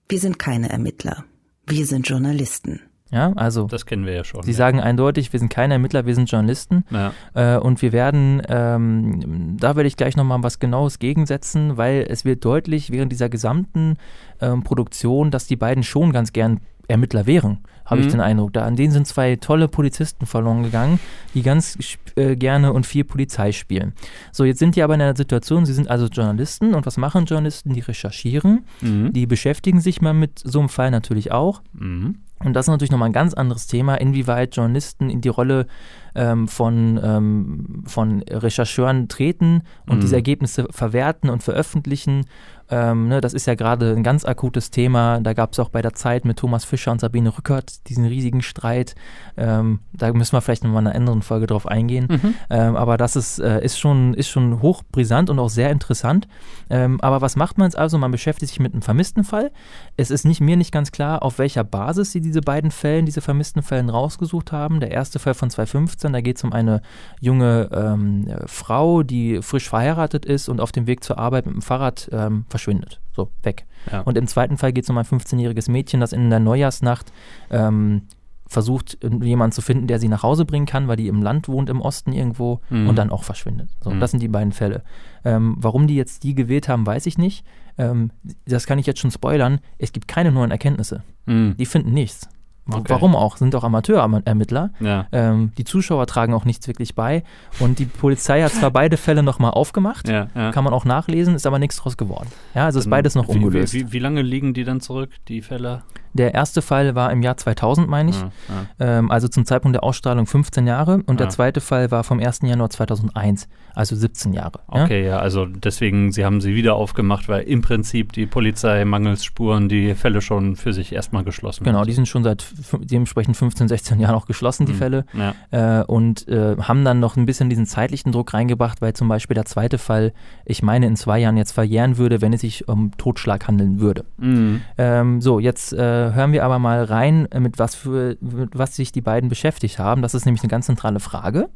wir sind keine Ermittler. Wir sind Journalisten. Ja, also Das kennen wir ja schon. sie ja. sagen eindeutig, wir sind keine Ermittler, wir sind Journalisten. Ja. Äh, und wir werden, ähm, da werde ich gleich nochmal was Genaues gegensetzen, weil es wird deutlich während dieser gesamten ähm, Produktion, dass die beiden schon ganz gern Ermittler wären, habe ich Mhm. den Eindruck. Da, an denen sind zwei tolle Polizisten verloren gegangen, die ganz äh, gerne und viel Polizei spielen. So, jetzt sind die aber in einer Situation, sie sind also Journalisten und was machen Journalisten? Die recherchieren, Mhm. die beschäftigen sich mal mit so einem Fall natürlich auch. Mhm. Und das ist natürlich nochmal ein ganz anderes Thema, inwieweit Journalisten in die Rolle ähm, von, ähm, von Rechercheuren treten und Mhm. diese Ergebnisse verwerten und veröffentlichen. Ähm, ne, das ist ja gerade ein ganz akutes Thema. Da gab es auch bei der Zeit mit Thomas Fischer und Sabine Rückert diesen riesigen Streit. Ähm, da müssen wir vielleicht nochmal in einer anderen Folge drauf eingehen. Mhm. Ähm, aber das ist, äh, ist, schon, ist schon hochbrisant und auch sehr interessant. Ähm, aber was macht man jetzt also? Man beschäftigt sich mit einem vermissten Fall. Es ist nicht, mir nicht ganz klar, auf welcher Basis sie diese beiden Fällen, diese vermissten Fällen rausgesucht haben. Der erste Fall von 2015, da geht es um eine junge ähm, äh, Frau, die frisch verheiratet ist und auf dem Weg zur Arbeit mit dem Fahrrad ähm, verschwindet. So, weg. Ja. Und im zweiten Fall geht es um ein 15-jähriges Mädchen, das in der Neujahrsnacht ähm, versucht, jemanden zu finden, der sie nach Hause bringen kann, weil die im Land wohnt, im Osten irgendwo Mhm. und dann auch verschwindet. So, Mhm. das sind die beiden Fälle. Ähm, warum die jetzt die gewählt haben, weiß ich nicht. Ähm, das kann ich jetzt schon spoilern. Es gibt keine neuen Erkenntnisse. Mhm. Die finden nichts. Okay. Warum auch? Sind doch Amateurermittler. Ja. Ähm, die Zuschauer tragen auch nichts wirklich bei. Und die Polizei hat zwar beide Fälle nochmal aufgemacht, Ja, ja. kann man auch nachlesen, ist aber nichts draus geworden. Ja, also ist beides noch ungelöst. Wie, wie, wie lange liegen die dann zurück, die Fälle? Der erste Fall war im Jahr 2000, meine ich. Ja, ja. Ähm, also zum Zeitpunkt der Ausstrahlung 15 Jahre. Und der Ah. zweite Fall war vom 1. Januar 2001, also 17 Jahre. Ja? Okay, ja, also deswegen, sie haben sie wieder aufgemacht, weil im Prinzip die Polizei mangels Spuren die Fälle schon für sich erstmal geschlossen Genau, hat. die sind schon seit dementsprechend 15, 16 Jahren auch geschlossen, die Mhm. Fälle. Ja. Äh, und äh, haben dann noch ein bisschen diesen zeitlichen Druck reingebracht, weil zum Beispiel der zweite Fall, ich meine, in zwei Jahren jetzt verjähren würde, wenn es sich um Totschlag handeln würde. Mhm. Ähm, so, jetzt äh, hören wir aber mal rein, äh, mit was, für, mit was sich die beiden beschäftigt haben. Das ist nämlich eine ganz zentrale Frage.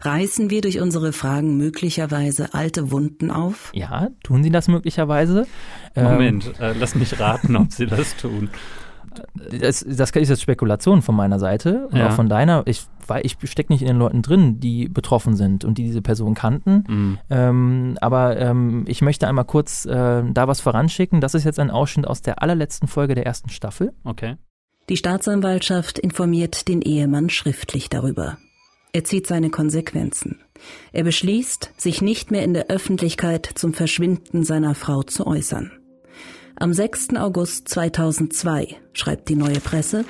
Reißen wir durch unsere Fragen möglicherweise alte Wunden auf? Ja, tun sie das möglicherweise? Ähm, Moment, äh, lass mich raten, ob sie das tun. das, das ist jetzt Spekulation von meiner Seite und Ja. auch von deiner. Ich, weil ich stecke nicht in den Leuten drin, die betroffen sind und die diese Person kannten. Mhm. Ähm, aber ähm, ich möchte einmal kurz äh, da was voranschicken. Das ist jetzt ein Ausschnitt aus der allerletzten Folge der ersten Staffel. Okay. Die Staatsanwaltschaft informiert den Ehemann schriftlich darüber. Er zieht seine Konsequenzen. Er beschließt, sich nicht mehr in der Öffentlichkeit zum Verschwinden seiner Frau zu äußern. Am 6. August 2002 schreibt die neue Presse,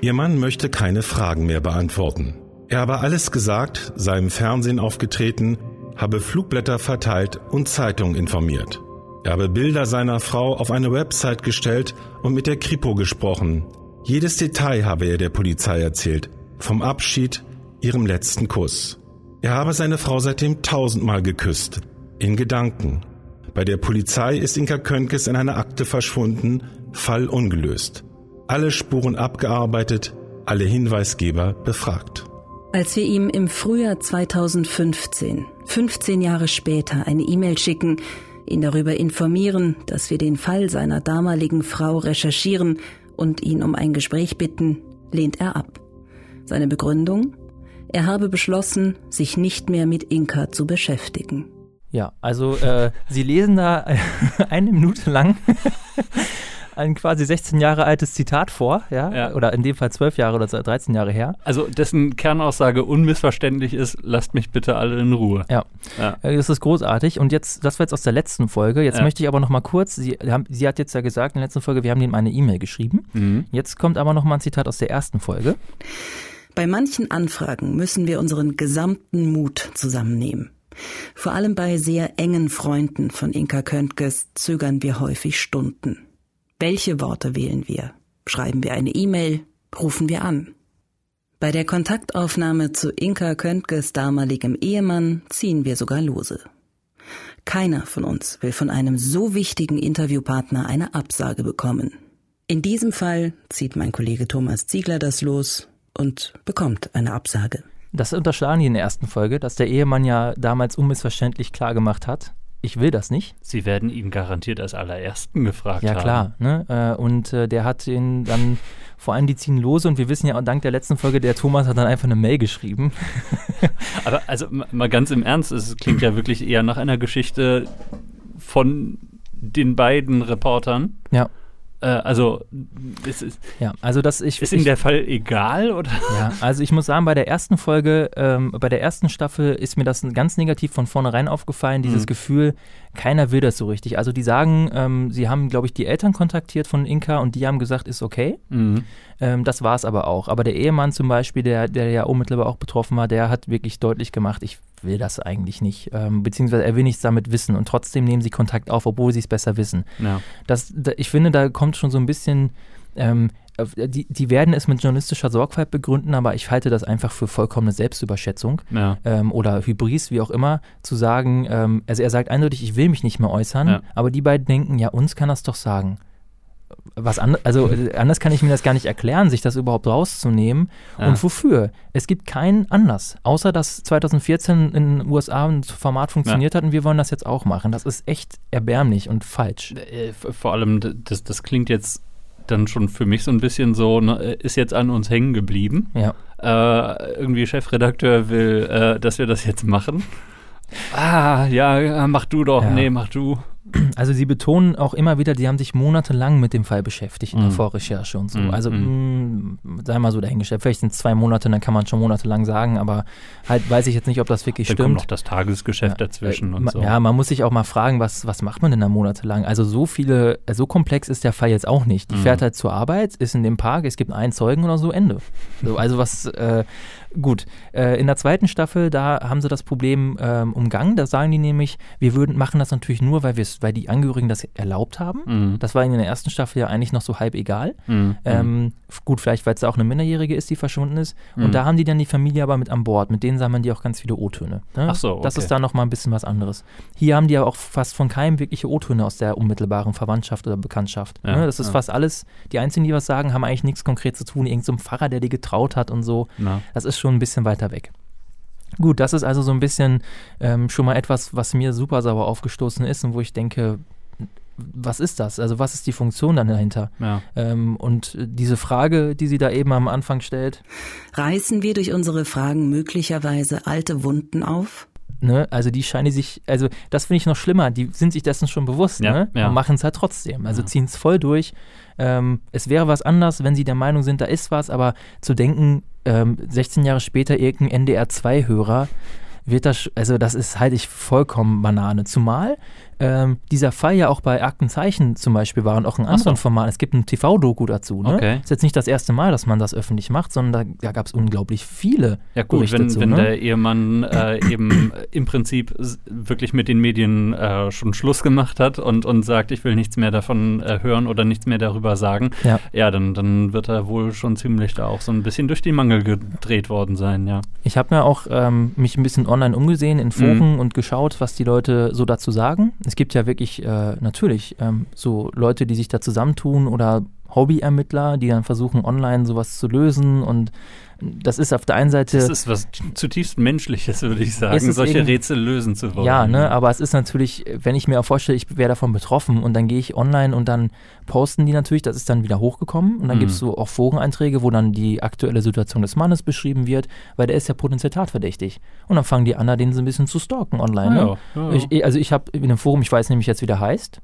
Ihr Mann möchte keine Fragen mehr beantworten. Er habe alles gesagt, sei im Fernsehen aufgetreten, habe Flugblätter verteilt und Zeitungen informiert. Er habe Bilder seiner Frau auf eine Website gestellt und mit der Kripo gesprochen. Jedes Detail habe er der Polizei erzählt, vom Abschied, ihrem letzten Kuss. Er habe seine Frau seitdem tausendmal geküsst, in Gedanken. Bei der Polizei ist Inka Könkes in einer Akte verschwunden, Fall ungelöst. Alle Spuren abgearbeitet, alle Hinweisgeber befragt. als wir ihm im Frühjahr 2015, 15 Jahre später, eine E-Mail schicken, ihn darüber informieren, dass wir den Fall seiner damaligen Frau recherchieren und ihn um ein Gespräch bitten, lehnt er ab. Seine Begründung? Er habe beschlossen, sich nicht mehr mit Inka zu beschäftigen. Ja, also äh, Sie lesen da eine Minute lang ein quasi 16 Jahre altes Zitat vor, ja? Ja. Oder in dem Fall 12 Jahre oder 13 Jahre her. Also dessen Kernaussage unmissverständlich ist, lasst mich bitte alle in Ruhe. Ja. Ja. Äh, Das ist großartig. Und jetzt, das war jetzt aus der letzten Folge. Jetzt Ja. möchte ich aber noch mal kurz, sie, haben, sie hat jetzt ja gesagt in der letzten Folge, wir haben ihm eine E-Mail geschrieben. Mhm. Jetzt kommt aber noch mal ein Zitat aus der ersten Folge. Bei manchen Anfragen müssen wir unseren gesamten Mut zusammennehmen. Vor allem bei sehr engen Freunden von Inka Köntges zögern wir häufig Stunden. Welche Worte wählen wir? Schreiben wir eine E-Mail? Rufen wir an? Bei der Kontaktaufnahme zu Inka Köntges damaligem Ehemann ziehen wir sogar lose. Keiner von uns will von einem so wichtigen Interviewpartner eine Absage bekommen. In diesem Fall zieht mein Kollege Thomas Ziegler das los und bekommt eine Absage. Das unterschlagen die in der ersten Folge, dass der Ehemann ja damals unmissverständlich klar gemacht hat, ich will das nicht. Sie werden ihn garantiert als allerersten gefragt ja, haben. Ja, klar. Ne? Äh, und äh, der hat ihn dann, vor allem die ziehen lose und wir wissen ja auch dank der letzten Folge, der Thomas hat dann einfach eine Mail geschrieben. Aber also mal ganz im Ernst, es klingt ja wirklich eher nach einer Geschichte von den beiden Reportern. Ja. Äh, also ist, ist, ja, also das ich ist ihm der Fall egal oder? Ja, also ich muss sagen, bei der ersten Folge, ähm, bei der ersten Staffel ist mir das ganz negativ von vornherein aufgefallen, dieses mhm. Gefühl, keiner will das so richtig. Also die sagen, ähm, sie haben, glaube ich, die Eltern kontaktiert von Inka und die haben gesagt, ist okay. Mhm. Ähm, das war es aber auch. Aber der Ehemann zum Beispiel, der, der ja unmittelbar auch betroffen war, der hat wirklich deutlich gemacht, ich will das eigentlich nicht. Ähm, beziehungsweise er will nichts damit wissen und trotzdem nehmen sie Kontakt auf, obwohl sie es besser wissen. Ja. Das, da, ich finde, da kommt schon so ein bisschen ähm, die, die werden es mit journalistischer Sorgfalt begründen, aber ich halte das einfach für vollkommene Selbstüberschätzung ja. ähm, oder Hybris, wie auch immer, zu sagen, ähm, also er sagt eindeutig, ich will mich nicht mehr äußern, ja. aber die beiden denken, ja, uns kann das doch sagen. Was an, also äh, anders kann ich mir das gar nicht erklären, sich das überhaupt rauszunehmen. Ja. Und wofür? Es gibt keinen Anlass, außer dass 2014 in den USA ein Format funktioniert hat und wir wollen das jetzt auch machen. Das ist echt erbärmlich und falsch. Äh, vor allem, das, das klingt jetzt dann schon für mich so ein bisschen so, ne, ist jetzt an uns hängen geblieben. Ja. Äh, irgendwie Chefredakteur will, äh, dass wir das jetzt machen. Ah, ja, mach du doch. Ja. Nee, mach du. Also sie betonen auch immer wieder, die haben sich monatelang mit dem Fall beschäftigt in der mhm. Vorrecherche und so. Mhm. Also mm, sei mal so dahingestellt. Vielleicht sind es zwei Monate, dann kann man schon monatelang sagen, aber halt weiß ich jetzt nicht, ob das wirklich dann stimmt. Kommt noch das Tagesgeschäft ja. dazwischen äh, und so. Ja, man muss sich auch mal fragen, was, was macht man denn da monatelang? Also so viele, so komplex ist der Fall jetzt auch nicht. Die mhm. fährt halt zur Arbeit, ist in dem Park, es gibt einen Zeugen oder so, Ende. So, also was, äh, gut. Äh, in der zweiten Staffel, da haben sie das Problem ähm, umgangen. Da sagen die nämlich, wir würden machen das natürlich nur, weil weil die Angehörigen das erlaubt haben. Mhm. Das war in der ersten Staffel ja eigentlich noch so halb egal. Mhm. Ähm, gut, vielleicht, weil es da auch eine Minderjährige ist, die verschwunden ist. Mhm. Und da haben die dann die Familie aber mit an Bord. Mit denen sammeln die auch ganz viele O-Töne. Ne? Ach so, okay. Das ist da nochmal ein bisschen was anderes. Hier haben die ja auch fast von keinem wirkliche O-Töne aus der unmittelbaren Verwandtschaft oder Bekanntschaft. Ja, ne? Das ist ja. fast alles, die Einzigen, die was sagen, haben eigentlich nichts konkret zu tun. Irgend so ein Pfarrer, der die getraut hat und so. Na. Das ist schon ein bisschen weiter weg. Gut, das ist also so ein bisschen ähm, schon mal etwas, was mir super sauer aufgestoßen ist und wo ich denke, was ist das? Also was ist die Funktion dann dahinter? Ja. Ähm, und diese Frage, die sie da eben am Anfang stellt. Reißen wir durch unsere Fragen möglicherweise alte Wunden auf? Ne? Also die scheinen sich, also das finde ich noch schlimmer, die sind sich dessen schon bewusst ja, ne? ja. und machen es halt trotzdem. Also ja. ziehen es voll durch. Ähm, es wäre was anders, wenn sie der Meinung sind, da ist was, aber zu denken, ähm, 16 Jahre später irgendein NDR2-Hörer wird das, also das ist halte ich vollkommen Banane. Zumal ähm, dieser Fall ja auch bei Aktenzeichen zum Beispiel war und auch in anderen. Formaten. Es gibt ein TV-Doku dazu. Ne? Okay. Ist jetzt nicht das erste Mal, dass man das öffentlich macht, sondern da, da gab es unglaublich viele. Ja gut, Berichte wenn, zu, wenn ne? der Ehemann äh, eben im Prinzip wirklich mit den Medien äh, schon Schluss gemacht hat und, und sagt, ich will nichts mehr davon äh, hören oder nichts mehr darüber sagen, ja, ja dann, dann wird er wohl schon ziemlich da auch so ein bisschen durch die Mangel gedreht worden sein, ja. Ich habe mir auch ähm, mich ein bisschen online umgesehen in Foren mhm. und geschaut, was die Leute so dazu sagen. Es gibt ja wirklich äh, natürlich ähm, so Leute, die sich da zusammentun oder Hobbyermittler, die dann versuchen, online sowas zu lösen und das ist auf der einen Seite. Das ist was zutiefst Menschliches, würde ich sagen, solche Rätsel lösen zu wollen. Ja, ne, aber es ist natürlich, wenn ich mir auch vorstelle, ich wäre davon betroffen und dann gehe ich online und dann posten die natürlich, das ist dann wieder hochgekommen und dann mhm. gibt es so auch Foreneinträge, wo dann die aktuelle Situation des Mannes beschrieben wird, weil der ist ja potenziell tatverdächtig. Und dann fangen die an, den so ein bisschen zu stalken online. Ne? Ja, ja, ja. Ich, also ich habe in einem Forum, ich weiß nämlich jetzt, wie der heißt.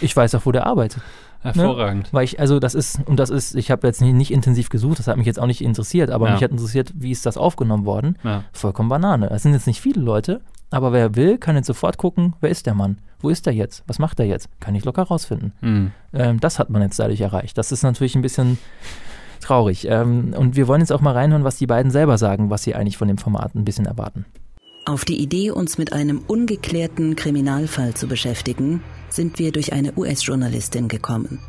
Ich weiß auch, wo der arbeitet. Hervorragend. Ne? Weil ich, also das ist, und das ist, ich habe jetzt nicht, nicht, intensiv gesucht, das hat mich jetzt auch nicht interessiert, aber ja. mich hat interessiert, wie ist das aufgenommen worden? Ja. Vollkommen Banane. Das sind jetzt nicht viele Leute, aber wer will, kann jetzt sofort gucken, wer ist der Mann? Wo ist der jetzt? Was macht er jetzt? Kann ich locker rausfinden. Mhm. Ähm, das hat man jetzt dadurch erreicht. Das ist natürlich ein bisschen traurig. Ähm, und wir wollen jetzt auch mal reinhören, was die beiden selber sagen, was sie eigentlich von dem Format ein bisschen erwarten. Auf die Idee, uns mit einem ungeklärten Kriminalfall zu beschäftigen, sind wir durch eine US-Journalistin gekommen.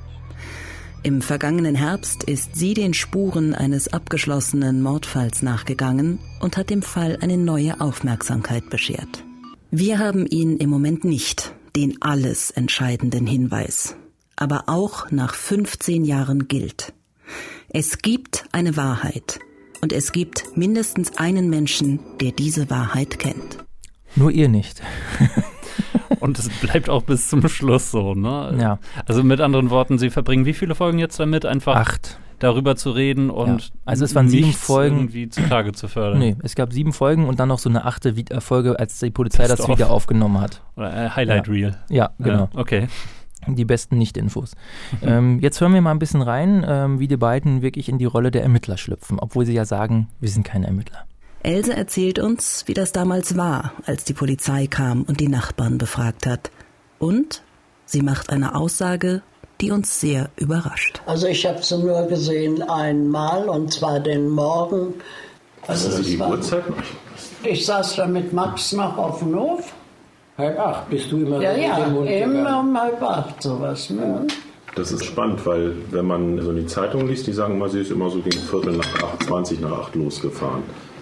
Im vergangenen Herbst ist sie den Spuren eines abgeschlossenen Mordfalls nachgegangen und hat dem Fall eine neue Aufmerksamkeit beschert. Wir haben ihn im Moment nicht, den alles entscheidenden Hinweis. Aber auch nach 15 Jahren gilt. Es gibt eine Wahrheit. Und es gibt mindestens einen Menschen, der diese Wahrheit kennt. Nur ihr nicht. Und es bleibt auch bis zum Schluss so, ne? Ja. Also mit anderen Worten, Sie verbringen wie viele Folgen jetzt damit, einfach Acht. darüber zu reden und Ja. Also es waren sieben Folgen. irgendwie zutage zu fördern. Nee, es gab sieben Folgen und dann noch so eine achte äh, Folge, als die Polizei Best das of. wieder aufgenommen hat. Oder äh, Highlight Ja. Reel. Ja, genau. Ja, okay. Die besten Nicht-Infos. ähm, jetzt hören wir mal ein bisschen rein, ähm, wie die beiden wirklich in die Rolle der Ermittler schlüpfen, obwohl sie ja sagen, wir sind keine Ermittler. Else erzählt uns, wie das damals war, als die Polizei kam und die Nachbarn befragt hat. Und sie macht eine Aussage, die uns sehr überrascht. Also ich habe sie nur gesehen einmal und zwar den Morgen. Also es war- Ich saß da mit Max noch auf dem Hof. Halb acht bist du immer Ja, ja, den Mund immer gegangen. um halb acht sowas. Ne? Das ist spannend, weil wenn man so die Zeitung liest, die sagen immer, sie ist immer so gegen Viertel nach acht, 20 nach acht losgefahren.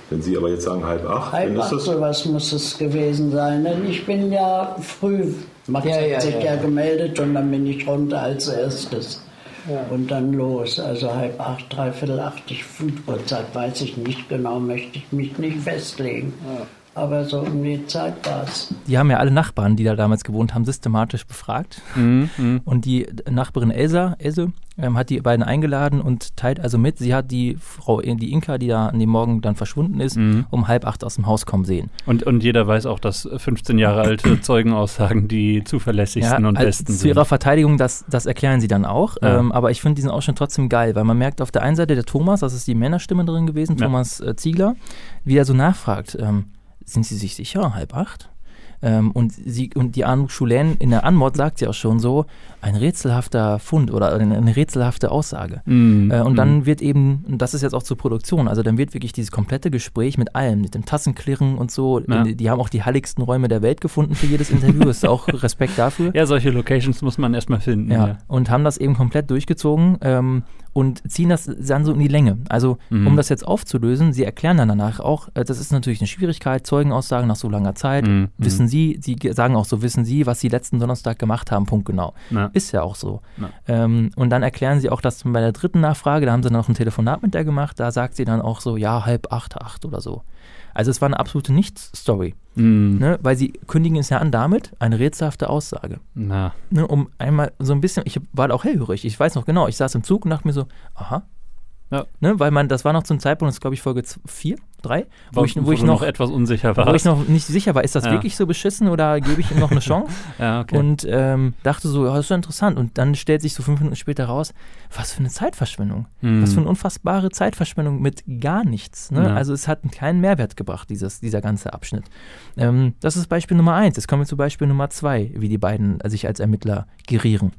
Wenn Sie aber jetzt sagen halb acht, dann Halb ist acht das sowas muss es gewesen sein. Denn ich bin ja früh, Max Ja, ja, hat sich ja. ja, gemeldet und dann bin ich runter als erstes. Und dann los, also halb acht, dreiviertel acht, ich, Uhrzeit weiß ich nicht genau, möchte ich mich nicht festlegen. Aber so um die Zeit war es. Die haben ja alle Nachbarn, die da damals gewohnt haben, systematisch befragt. Und die Nachbarin Elsa, Else, ähm, hat die beiden eingeladen und teilt also mit, sie hat die Frau, die Inka, die da an dem Morgen dann verschwunden ist, um halb acht aus dem Haus kommen sehen. Und, und jeder weiß auch, dass 15 Jahre alte Zeugenaussagen die zuverlässigsten und also besten zu sind. ihrer Verteidigung, das, das erklären sie dann auch. Ja. Ähm, aber ich finde diesen Ausschnitt trotzdem geil, weil man merkt auf der einen Seite der Thomas, das ist die Männerstimme drin gewesen, Ja. Thomas äh, Ziegler, wie er so nachfragt, ähm, sind Sie sich sicher, halb acht? Ähm, und, sie, und die Anu Schulen in der Anmod sagt sie auch schon so, ein rätselhafter Fund oder eine, eine rätselhafte Aussage. Mhm. Äh, und Mhm. dann wird eben, und das ist jetzt auch zur Produktion, also dann wird wirklich dieses komplette Gespräch mit allem, mit dem Tassenklirren und so, Ja. die, die haben auch die heiligsten Räume der Welt gefunden für jedes Interview, ist auch Respekt dafür. Ja, solche Locations muss man erstmal finden. Ja, und haben das eben komplett durchgezogen ähm, und ziehen das dann so in die Länge. Also, Mhm. um das jetzt aufzulösen, sie erklären dann danach auch, äh, das ist natürlich eine Schwierigkeit, Zeugenaussagen nach so langer Zeit. Mhm. Wissen Sie, Sie ge- sagen auch so, wissen Sie, was Sie letzten Donnerstag gemacht haben, Punkt genau. Ja. Ist ja auch so. Ähm, und dann erklären sie auch, dass bei der dritten Nachfrage, da haben sie dann noch ein Telefonat mit der gemacht, da sagt sie dann auch so, ja, halb acht, acht oder so. Also es war eine absolute Nichts-Story, Mhm. ne? weil sie kündigen es ja an damit, eine rätselhafte Aussage Na, ne, um einmal so ein bisschen, ich war da auch hellhörig, ich weiß noch genau, ich saß im Zug und dachte mir so, aha. Ja. Ne, weil man, das war noch zum Zeitpunkt, das ist glaube ich Folge 4, 3, wo, ich, wo, ich du noch, etwas unsicher wo ich noch nicht sicher war, ist das Ja. wirklich so beschissen oder gebe ich ihm noch eine Chance? ja, okay. Und ähm, dachte so, ja, das ist ja interessant. Und dann stellt sich so fünf Minuten später raus, was für eine Zeitverschwendung. Mhm. Was für eine unfassbare Zeitverschwendung mit gar nichts. Ne? Also es hat keinen Mehrwert gebracht, dieses, dieser ganze Abschnitt. Ähm, das ist Beispiel Nummer eins. Jetzt kommen wir zu Beispiel Nummer zwei, wie die beiden sich als Ermittler gerieren.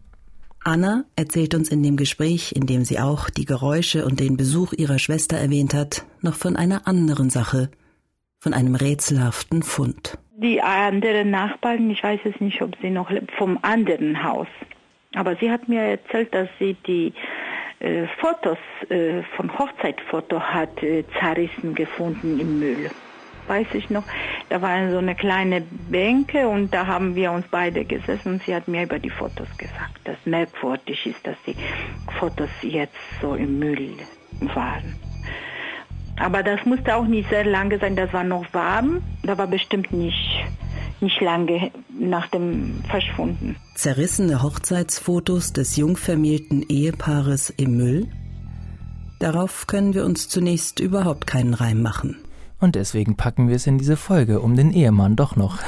Anna erzählt uns in dem Gespräch, in dem sie auch die Geräusche und den Besuch ihrer Schwester erwähnt hat, noch von einer anderen Sache, von einem rätselhaften Fund. Die anderen Nachbarn, ich weiß es nicht, ob sie noch leben, vom anderen Haus. Aber sie hat mir erzählt, dass sie die äh, Fotos äh, von Hochzeitfoto hat äh, zerrissen gefunden im Müll. Weiß ich noch. Da waren so eine kleine Bänke und da haben wir uns beide gesessen und sie hat mir über die Fotos gesagt, dass merkwürdig ist, dass die Fotos jetzt so im Müll waren. Aber das musste auch nicht sehr lange sein, das war noch warm. Da war bestimmt nicht, nicht lange nach dem Verschwunden. Zerrissene Hochzeitsfotos des jungvermählten Ehepaares im Müll? Darauf können wir uns zunächst überhaupt keinen Reim machen. Und deswegen packen wir es in diese Folge, um den Ehemann doch noch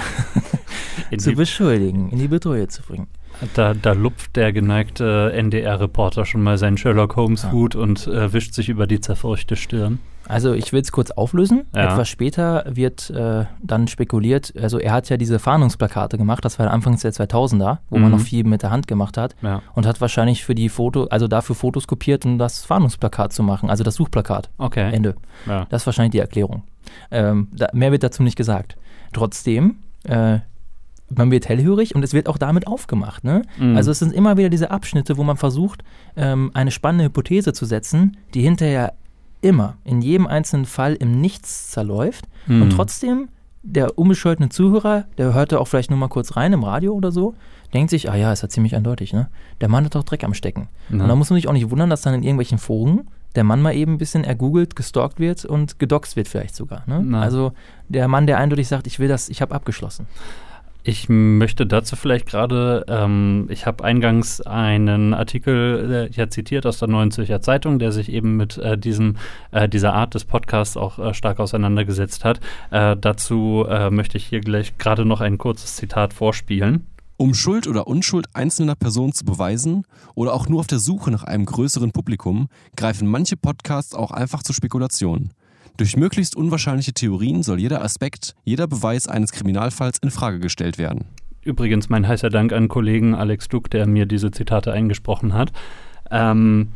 zu beschuldigen, in die Bedrohung zu bringen. Da, da lupft der geneigte NDR-Reporter schon mal seinen Sherlock Holmes-Hut und äh, wischt sich über die zerfurchte Stirn. Also ich will es kurz auflösen. Ja. Etwas später wird äh, dann spekuliert, also er hat ja diese Fahndungsplakate gemacht, das war anfangs der 2000er, wo man Mhm. noch viel mit der Hand gemacht hat Ja. und hat wahrscheinlich für die Foto, also dafür Fotos kopiert, um das Fahndungsplakat zu machen, also das Suchplakat. Okay. Ende. Ja. Das ist wahrscheinlich die Erklärung. Ähm, da, mehr wird dazu nicht gesagt. Trotzdem, äh, man wird hellhörig und es wird auch damit aufgemacht. Ne? Mhm. Also es sind immer wieder diese Abschnitte, wo man versucht, ähm, eine spannende Hypothese zu setzen, die hinterher immer, in jedem einzelnen Fall im Nichts zerläuft Mhm. und trotzdem der unbescholtene Zuhörer, der hörte auch vielleicht nur mal kurz rein im Radio oder so, denkt sich, ah ja, ist ja ziemlich eindeutig, ne? Der Mann hat doch Dreck am Stecken. Ja. Und da muss man sich auch nicht wundern, dass dann in irgendwelchen Foren der Mann mal eben ein bisschen ergoogelt, gestalkt wird und gedoxt wird vielleicht sogar. Ne? Also der Mann, der eindeutig sagt, ich will das, ich habe abgeschlossen. Ich möchte dazu vielleicht gerade, ähm, ich habe eingangs einen Artikel äh, ja zitiert aus der Neuen Zürcher Zeitung, der sich eben mit äh, diesem, äh, dieser Art des Podcasts auch äh, stark auseinandergesetzt hat. Äh, dazu äh, möchte ich hier gleich gerade noch ein kurzes Zitat vorspielen. Um Schuld oder Unschuld einzelner Personen zu beweisen oder auch nur auf der Suche nach einem größeren Publikum, greifen manche Podcasts auch einfach zur Spekulation. Durch möglichst unwahrscheinliche Theorien soll jeder Aspekt, jeder Beweis eines Kriminalfalls in Frage gestellt werden. Übrigens mein heißer Dank an Kollegen Alex Duck, der mir diese Zitate eingesprochen hat. Ähm,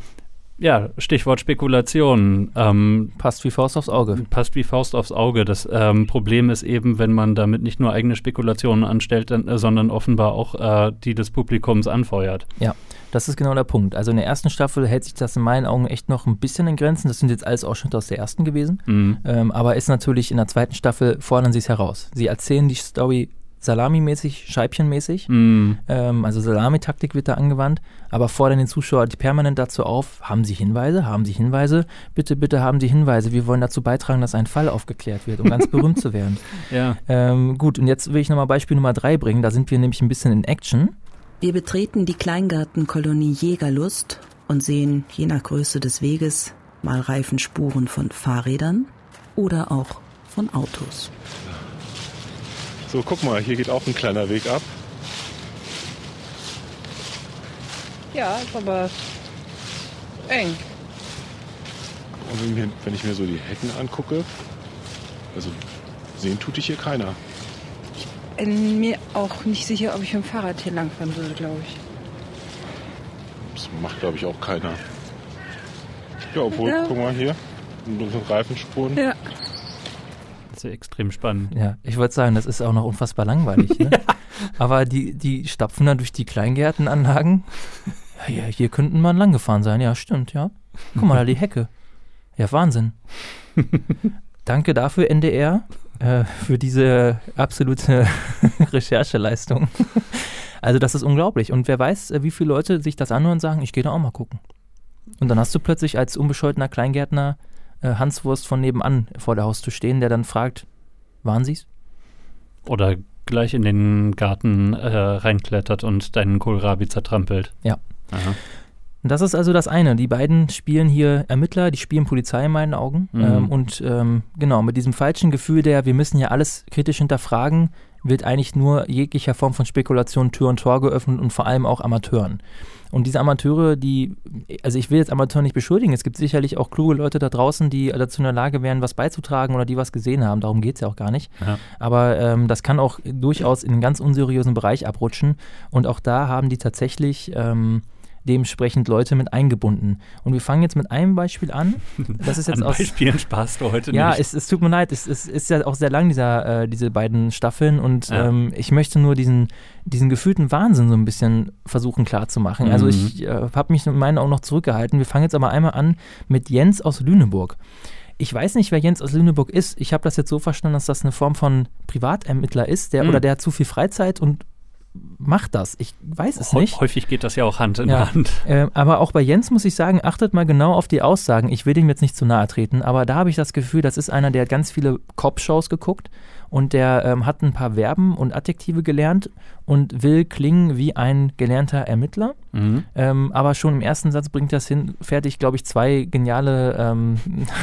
ja, Stichwort Spekulation. Ähm, Passt wie Faust aufs Auge. passt wie Faust aufs Auge. Das ähm, Problem ist eben, wenn man damit nicht nur eigene Spekulationen anstellt, dann, äh, sondern offenbar auch äh, die des Publikums anfeuert. Ja, das ist genau der Punkt. Also in der ersten Staffel hält sich das in meinen Augen echt noch ein bisschen in Grenzen. Das sind jetzt alles Ausschnitte aus der ersten gewesen. Mhm. Ähm, aber ist natürlich in der zweiten Staffel fordern sie es heraus. Sie erzählen die Story salamimäßig, scheibchenmäßig. Mhm. Ähm, also Salamitaktik wird da angewandt, aber fordern den Zuschauer permanent dazu auf, haben Sie Hinweise? Haben Sie Hinweise? Bitte, bitte haben Sie Hinweise. Wir wollen dazu beitragen, dass ein Fall aufgeklärt wird, um ganz berühmt zu werden. Ja. Ähm, gut, und jetzt will ich nochmal Beispiel Nummer drei bringen. Da sind wir nämlich ein bisschen in Action. Wir betreten die Kleingartenkolonie Jägerlust und sehen, je nach Größe des Weges, mal Reifenspuren von Fahrrädern oder auch von Autos. So, guck mal, hier geht auch ein kleiner Weg ab. Ja, ist aber eng. Und wenn, mir, wenn ich mir so die Hecken angucke, also sehen tut dich hier keiner. Bin mir auch nicht sicher, ob ich mit dem Fahrrad hier langfahren würde, glaube ich. Das macht, glaube ich, auch keiner. Ja, obwohl, Ja. guck mal hier, Reifenspuren. Ja. Ja extrem spannend. Ja, ich wollte sagen, das ist auch noch unfassbar langweilig. Ne? Aber die, die stapfen dann durch die Kleingärtenanlagen. Ja, ja, hier könnten man lang gefahren sein. Ja, stimmt, ja. Guck mal, da die Hecke. Ja, Wahnsinn. Danke dafür, NDR, äh, für diese absolute Rechercheleistung. Also, das ist unglaublich. Und wer weiß, äh, wie viele Leute sich das anhören und sagen, ich gehe da auch mal gucken. Und dann hast du plötzlich als unbescholtener Kleingärtner äh, Hanswurst von nebenan vor der Haustür stehen, der dann fragt, waren Sie's? Oder gleich in den Garten äh, reinklettert und deinen Kohlrabi zertrampelt. Ja. Aha. Und Das ist also das eine. Die beiden spielen hier Ermittler, die spielen Polizei in meinen Augen. Mhm. Ähm, und ähm, genau, mit diesem falschen Gefühl der, wir müssen ja alles kritisch hinterfragen, wird eigentlich nur jeglicher Form von Spekulation Tür und Tor geöffnet und vor allem auch Amateuren. Und diese Amateure, die, also ich will jetzt Amateur nicht beschuldigen, es gibt sicherlich auch kluge Leute da draußen, die dazu in der Lage wären, was beizutragen oder die was gesehen haben, darum geht es ja auch gar nicht. Ja. Aber ähm, das kann auch durchaus in einen ganz unseriösen Bereich abrutschen. Und auch da haben die tatsächlich ähm, dementsprechend Leute mit eingebunden. Und wir fangen jetzt mit einem Beispiel an. Das ist jetzt An aus. Beispielen sparst du heute Ja, nicht. es, es tut mir leid, es, es ist ja auch sehr lang, dieser, äh, diese beiden Staffeln. Und Ja. ähm, ich möchte nur diesen, diesen gefühlten Wahnsinn so ein bisschen versuchen klarzumachen. Also Mhm. ich äh, habe mich in meinen Augen noch zurückgehalten. Wir fangen jetzt aber einmal an mit Jens aus Lüneburg. Ich weiß nicht, wer Jens aus Lüneburg ist. Ich habe das jetzt so verstanden, dass das eine Form von Privatermittler ist, der Mhm. oder der hat zu viel Freizeit und macht das. Ich weiß es Häu- nicht. Häufig geht das ja auch Hand in Ja, Hand. äh, aber auch bei Jens muss ich sagen, achtet mal genau auf die Aussagen. Ich will dem jetzt nicht zu nahe treten, aber da habe ich das Gefühl, das ist einer, der hat ganz viele Cop-Shows geguckt und der ähm, hat ein paar Verben und Adjektive gelernt und will klingen wie ein gelernter Ermittler. Mhm. Ähm, aber schon im ersten Satz bringt das hin, fertig, glaube ich, zwei geniale. Ähm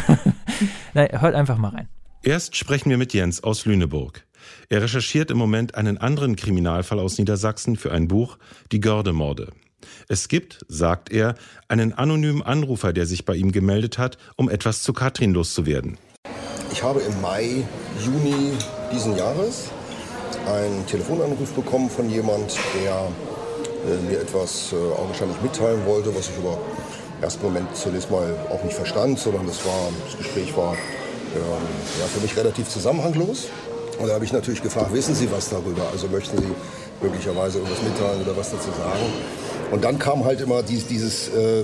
Na, hört einfach mal rein. Erst sprechen wir mit Jens aus Lüneburg. Er recherchiert im Moment einen anderen Kriminalfall aus Niedersachsen für ein Buch, Die Gördemorde. Es gibt, sagt er, einen anonymen Anrufer, der sich bei ihm gemeldet hat, um etwas zu Katrin loszuwerden. Ich habe im Mai, Juni diesen Jahres einen Telefonanruf bekommen von jemand, der äh, mir etwas äh, augenscheinlich mitteilen wollte, was ich aber im ersten Moment zunächst mal auch nicht verstand, sondern das, war, das Gespräch war ähm, ja, für mich relativ zusammenhanglos. Und da habe ich natürlich gefragt, wissen Sie was darüber? Also möchten Sie möglicherweise irgendwas mitteilen oder was dazu sagen? Und dann kam halt immer dieses, dieses, äh,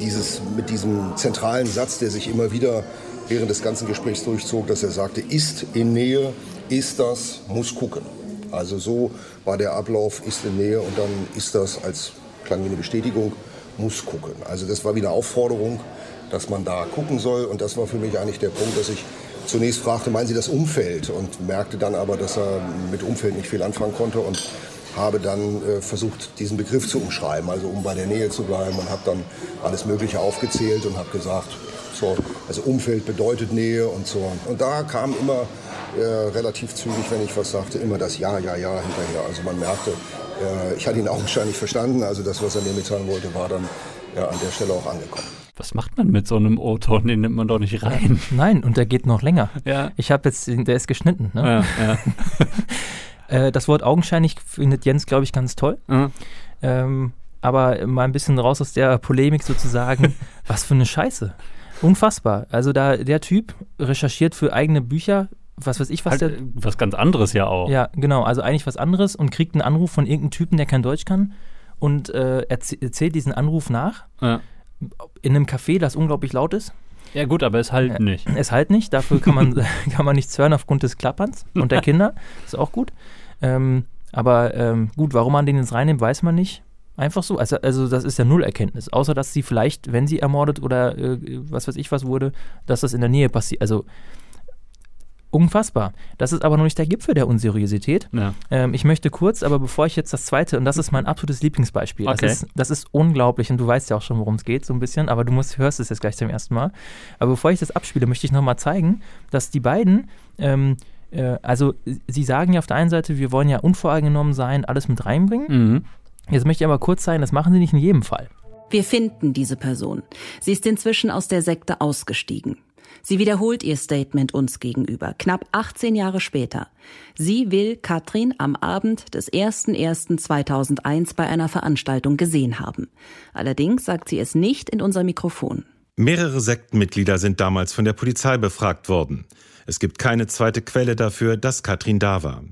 dieses mit diesem zentralen Satz, der sich immer wieder während des ganzen Gesprächs durchzog, dass er sagte, ist in Nähe, ist das, muss gucken. Also so war der Ablauf, ist in Nähe und dann ist das als klang wie eine Bestätigung, muss gucken. Also das war wie eine Aufforderung, dass man da gucken soll und das war für mich eigentlich der Punkt, dass ich zunächst fragte, meinen Sie das Umfeld und merkte dann aber, dass er mit Umfeld nicht viel anfangen konnte und habe dann äh, versucht, diesen Begriff zu umschreiben, also um bei der Nähe zu bleiben und habe dann alles Mögliche aufgezählt und habe gesagt, so, also Umfeld bedeutet Nähe und so. Und da kam immer äh, relativ zügig, wenn ich was sagte, immer das Ja, Ja, Ja hinterher. Also man merkte, äh, ich hatte ihn augenscheinlich verstanden, also das, was er mir mitteilen wollte, war dann ja, an der Stelle auch angekommen. Was macht man mit so einem O-Ton? Den nimmt man doch nicht rein. Nein, und der geht noch länger. Ja. Ich habe jetzt, der ist geschnitten. Ne? Ja, ja. Äh, das Wort augenscheinlich findet Jens, glaube ich, ganz toll. Mhm. Ähm, aber mal ein bisschen raus aus der Polemik sozusagen. was für eine Scheiße. Unfassbar. Also da der Typ recherchiert für eigene Bücher, was weiß ich, was Halt, der. äh, was ganz anderes ja auch. Ja, genau. Also eigentlich was anderes und kriegt einen Anruf von irgendeinem Typen, der kein Deutsch kann und äh, erzäh- erzählt diesen Anruf nach Ja. In einem Café, das unglaublich laut ist. Ja, gut, aber es halt nicht. Es halt nicht, dafür kann man, kann man nichts hören aufgrund des Klapperns und der Kinder. Ist auch gut. Ähm, aber ähm, gut, warum man den jetzt reinnimmt, weiß man nicht. Einfach so. Also, also das ist ja null Erkenntnis. Außer, dass sie vielleicht, wenn sie ermordet oder äh, was weiß ich was wurde, dass das in der Nähe passiert. Also unfassbar. Das ist aber noch nicht der Gipfel der Unseriosität. Ja. Ähm, ich möchte kurz, aber bevor ich jetzt das zweite, und das ist mein absolutes Lieblingsbeispiel. Okay. Das, ist, das ist unglaublich und du weißt ja auch schon, worum es geht, so ein bisschen, aber du musst, hörst es jetzt gleich zum ersten Mal. Aber bevor ich das abspiele, möchte ich nochmal zeigen, dass die beiden, ähm, äh, also sie sagen ja auf der einen Seite, wir wollen ja unvoreingenommen sein, alles mit reinbringen. Mhm. Jetzt möchte ich aber kurz sagen, das machen sie nicht in jedem Fall. Wir finden diese Person. Sie ist inzwischen aus der Sekte ausgestiegen. Sie wiederholt ihr Statement uns gegenüber, knapp 18 Jahre später. Sie will Katrin am Abend des 01.01.2001 bei einer Veranstaltung gesehen haben. Allerdings sagt sie es nicht in unser Mikrofon. Mehrere Sektenmitglieder sind damals von der Polizei befragt worden. Es gibt keine zweite Quelle dafür, dass Katrin da war.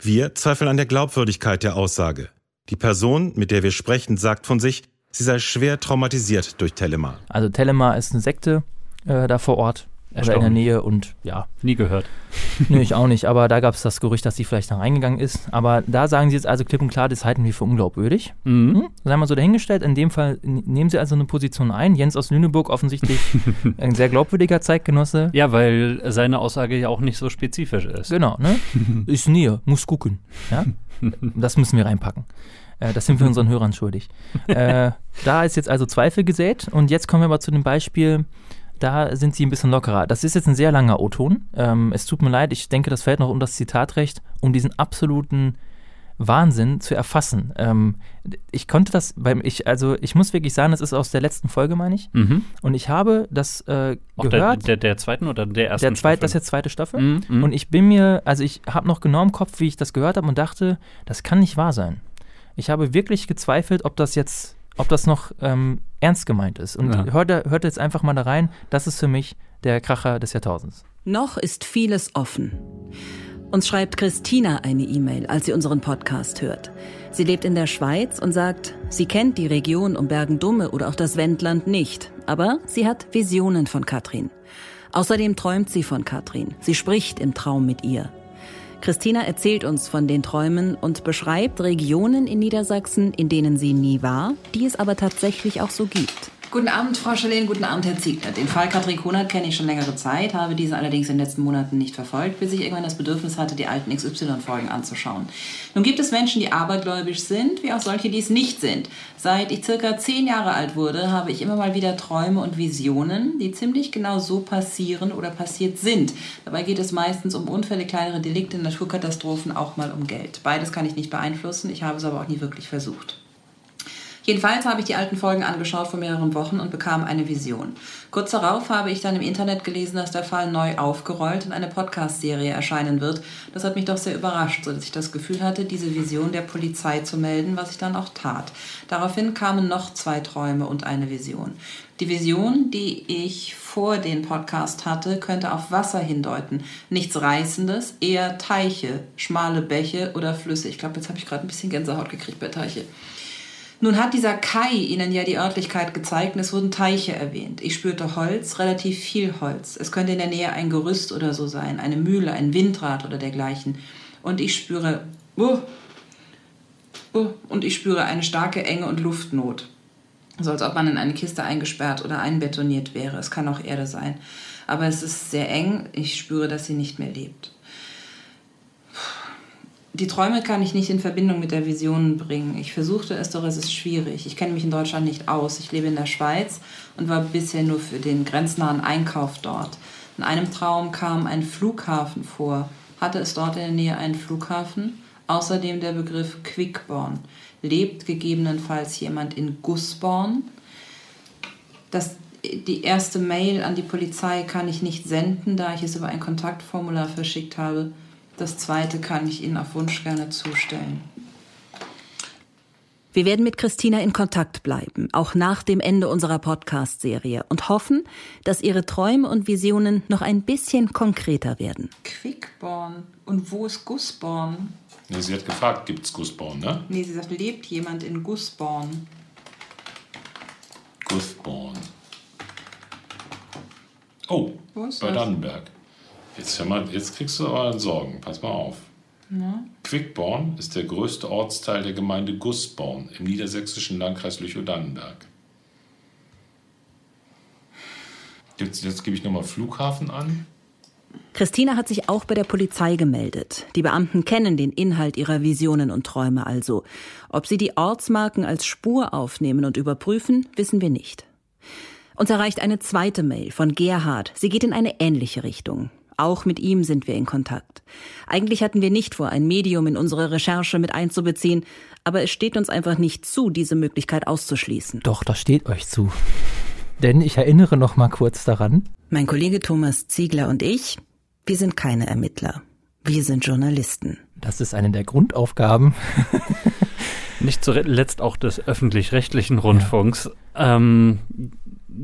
Wir zweifeln an der Glaubwürdigkeit der Aussage. Die Person, mit der wir sprechen, sagt von sich, sie sei schwer traumatisiert durch Telema. Also Telema ist eine Sekte äh, da vor Ort. Oder in der. Nähe und ja, Nie gehört. Nö, ich auch nicht, aber da gab es das Gerücht, dass sie vielleicht da reingegangen ist. Aber da sagen sie jetzt also klipp und klar, das halten wir für unglaubwürdig. Mhm. Hm? Sei mal so dahingestellt. In dem Fall nehmen sie also eine Position ein. Jens aus Lüneburg offensichtlich ein sehr glaubwürdiger Zeitgenosse. Ja, weil seine Aussage ja auch nicht so spezifisch ist. Genau, ne? Ist Nähe, muss gucken. Ja? Das müssen wir reinpacken. Äh, das sind wir unseren Hörern schuldig. Äh, da ist jetzt also Zweifel gesät. Und jetzt kommen wir aber zu dem Beispiel, da sind sie ein bisschen lockerer. Das ist jetzt ein sehr langer O-Ton. Ähm, es tut mir leid, ich denke, das fällt noch um das Zitatrecht, um diesen absoluten Wahnsinn zu erfassen. Ähm, ich konnte das beim, ich, also ich muss wirklich sagen, das ist aus der letzten Folge, meine ich. Mhm. Und ich habe das äh, Auch der, gehört. der, der zweiten oder der ersten Der zweit, das ist Staffel? jetzt zweite Staffel. Mhm, mhm. Und ich bin mir, also ich habe noch genau im Kopf, wie ich das gehört habe und dachte, das kann nicht wahr sein. Ich habe wirklich gezweifelt, ob das jetzt, ob das noch ähm, ernst gemeint ist. Und Ja. hört, hört jetzt einfach mal da rein, das ist für mich der Kracher des Jahrtausends. Noch ist vieles offen. Uns schreibt Christina eine E-Mail, als sie unseren Podcast hört. Sie lebt in der Schweiz und sagt, sie kennt die Region um Bergen-Dumme oder auch das Wendland nicht, aber sie hat Visionen von Katrin. Außerdem träumt sie von Katrin. Sie spricht im Traum mit ihr. Christina erzählt uns von den Träumen und beschreibt Regionen in Niedersachsen, in denen sie nie war, die es aber tatsächlich auch so gibt. Guten Abend, Frau Schalin, guten Abend, Herr Ziegler. Den Fall Katrin Kunert kenne ich schon längere Zeit, habe diesen allerdings in den letzten Monaten nicht verfolgt, bis ich irgendwann das Bedürfnis hatte, die alten XY-Folgen anzuschauen. Nun gibt es Menschen, die abergläubisch sind, wie auch solche, die es nicht sind. Seit ich circa zehn Jahre alt wurde, habe ich immer mal wieder Träume und Visionen, die ziemlich genau so passieren oder passiert sind. Dabei geht es meistens um Unfälle, kleinere Delikte, Naturkatastrophen, auch mal um Geld. Beides kann ich nicht beeinflussen, ich habe es aber auch nie wirklich versucht. Jedenfalls habe ich die alten Folgen angeschaut vor mehreren Wochen und bekam eine Vision. Kurz darauf habe ich dann im Internet gelesen, dass der Fall neu aufgerollt in eine Podcast-Serie erscheinen wird. Das hat mich doch sehr überrascht, sodass ich das Gefühl hatte, diese Vision der Polizei zu melden, was ich dann auch tat. Daraufhin kamen noch zwei Träume und eine Vision. Die Vision, die ich vor den Podcast hatte, könnte auf Wasser hindeuten. Nichts Reißendes, eher Teiche, schmale Bäche oder Flüsse. Ich glaube, jetzt habe ich gerade ein bisschen Gänsehaut gekriegt bei Teiche. Nun hat dieser Kai Ihnen ja die Örtlichkeit gezeigt und es wurden Teiche erwähnt. Ich spürte Holz, relativ viel Holz. Es könnte in der Nähe ein Gerüst oder so sein, eine Mühle, ein Windrad oder dergleichen. Und ich spüre, uh, uh, und ich spüre eine starke Enge und Luftnot. So als ob man in eine Kiste eingesperrt oder einbetoniert wäre. Es kann auch Erde sein. Aber es ist sehr eng. Ich spüre, dass sie nicht mehr lebt die Träume kann ich nicht in Verbindung mit der Vision bringen. Ich versuchte es, doch es ist schwierig. Ich kenne mich in Deutschland nicht aus. Ich lebe in der Schweiz und war bisher nur für den grenznahen Einkauf dort. In einem Traum kam ein Flughafen vor. Hatte es dort in der Nähe einen Flughafen? Außerdem der Begriff Quickborn. Lebt gegebenenfalls jemand in Gussborn? Das, die erste Mail an die Polizei kann ich nicht senden, da ich es über ein Kontaktformular verschickt habe. Das zweite kann ich Ihnen auf Wunsch gerne zustellen. Wir werden mit Christina in Kontakt bleiben, auch nach dem Ende unserer Podcast-Serie und hoffen, dass ihre Träume und Visionen noch ein bisschen konkreter werden. Quickborn. Und wo ist Gussborn? Nee, sie hat gefragt, gibt es Gussborn, ne? Nee, sie sagt, lebt jemand in Gussborn? Gussborn. Oh, bei das? Dannenberg. Jetzt, hör mal, jetzt kriegst du aber Sorgen. Pass mal auf. Ja. Quickborn ist der größte Ortsteil der Gemeinde Gussborn im niedersächsischen Landkreis Lüchow-Dannenberg. Jetzt, jetzt gebe ich nochmal Flughafen an. Christina hat sich auch bei der Polizei gemeldet. Die Beamten kennen den Inhalt ihrer Visionen und Träume also. Ob sie die Ortsmarken als Spur aufnehmen und überprüfen, wissen wir nicht. Uns erreicht eine zweite Mail von Gerhard. Sie geht in eine ähnliche Richtung. Auch mit ihm sind wir in Kontakt. Eigentlich hatten wir nicht vor, ein Medium in unsere Recherche mit einzubeziehen, aber es steht uns einfach nicht zu, diese Möglichkeit auszuschließen. Doch, das steht euch zu. Denn ich erinnere noch mal kurz daran. Mein Kollege Thomas Ziegler und ich, wir sind keine Ermittler. Wir sind Journalisten. Das ist eine der Grundaufgaben. Nicht zuletzt auch des öffentlich-rechtlichen Rundfunks. Ja. Ähm,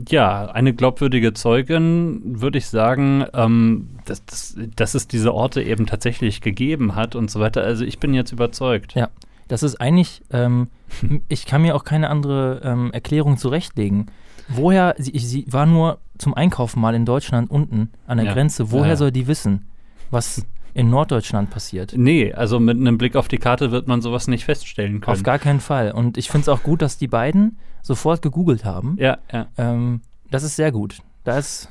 ja, eine glaubwürdige Zeugin, würde ich sagen, ähm, dass, dass, dass es diese Orte eben tatsächlich gegeben hat und so weiter. Also ich bin jetzt überzeugt. Ja, das ist eigentlich, ähm, ich kann mir auch keine andere ähm, Erklärung zurechtlegen. Woher, sie, sie war nur zum Einkaufen mal in Deutschland unten an der ja. Grenze. Woher ja. soll die wissen, was in Norddeutschland passiert? Nee, also mit einem Blick auf die Karte wird man sowas nicht feststellen können. Auf gar keinen Fall. Und ich finde es auch gut, dass die beiden sofort gegoogelt haben. Ja, ja. Ähm, das ist sehr gut. Da ist.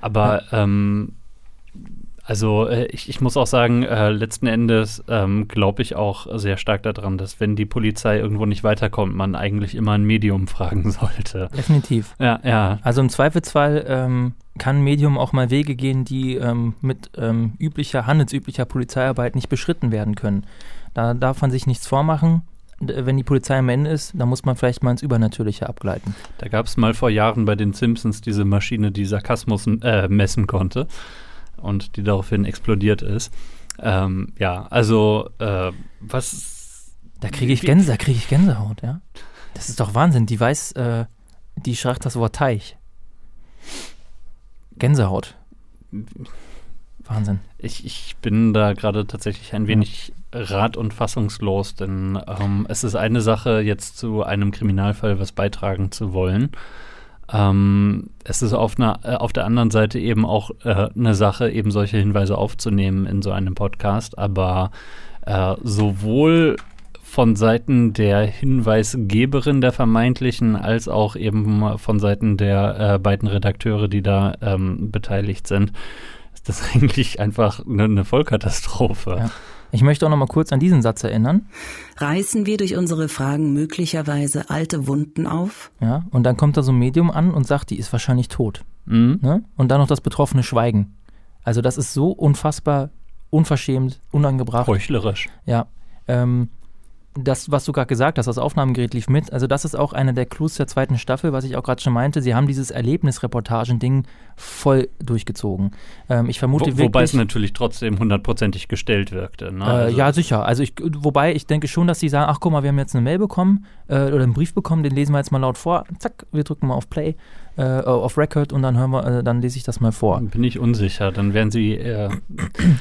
Aber ja. ähm, also äh, ich, ich, muss auch sagen, äh, letzten Endes ähm, glaube ich auch sehr stark daran, dass wenn die Polizei irgendwo nicht weiterkommt, man eigentlich immer ein Medium fragen sollte. Definitiv. Ja, ja. Also im Zweifelsfall ähm, kann Medium auch mal Wege gehen, die ähm, mit ähm, üblicher, handelsüblicher Polizeiarbeit nicht beschritten werden können. Da darf man sich nichts vormachen wenn die Polizei am Ende ist, dann muss man vielleicht mal ins Übernatürliche abgleiten. Da gab es mal vor Jahren bei den Simpsons diese Maschine, die Sarkasmus äh, messen konnte und die daraufhin explodiert ist. Ähm, ja, also äh, was. Da kriege ich, Gänse, krieg ich Gänsehaut, ja. Das ist doch Wahnsinn. Die weiß, äh, die schreibt das Wort Teich. Gänsehaut. Wahnsinn. Ich, ich bin da gerade tatsächlich ein wenig ja. rat- und fassungslos, denn ähm, es ist eine Sache, jetzt zu einem Kriminalfall was beitragen zu wollen. Ähm, es ist auf, einer, äh, auf der anderen Seite eben auch äh, eine Sache, eben solche Hinweise aufzunehmen in so einem Podcast, aber äh, sowohl von Seiten der Hinweisgeberin der vermeintlichen als auch eben von Seiten der äh, beiden Redakteure, die da ähm, beteiligt sind, ist das eigentlich einfach eine, eine Vollkatastrophe. Ja. Ich möchte auch noch mal kurz an diesen Satz erinnern. Reißen wir durch unsere Fragen möglicherweise alte Wunden auf? Ja, und dann kommt da so ein Medium an und sagt, die ist wahrscheinlich tot. Mhm. Ne? Und dann noch das betroffene Schweigen. Also das ist so unfassbar unverschämt, unangebracht. Heuchlerisch. Ja. Ähm, das, was du gerade gesagt hast, das Aufnahmegerät lief mit. Also, das ist auch einer der Clues der zweiten Staffel, was ich auch gerade schon meinte. Sie haben dieses Erlebnisreportagen-Ding voll durchgezogen. Ähm, ich vermute Wo, wirklich. Wobei es natürlich trotzdem hundertprozentig gestellt wirkte. Ne? Äh, Also- ja, sicher. Also ich, wobei ich denke schon, dass sie sagen, ach guck mal, wir haben jetzt eine Mail bekommen äh, oder einen Brief bekommen, den lesen wir jetzt mal laut vor. Zack, wir drücken mal auf Play, äh, auf Record und dann hören wir, äh, dann lese ich das mal vor. Bin ich unsicher, dann werden sie eher.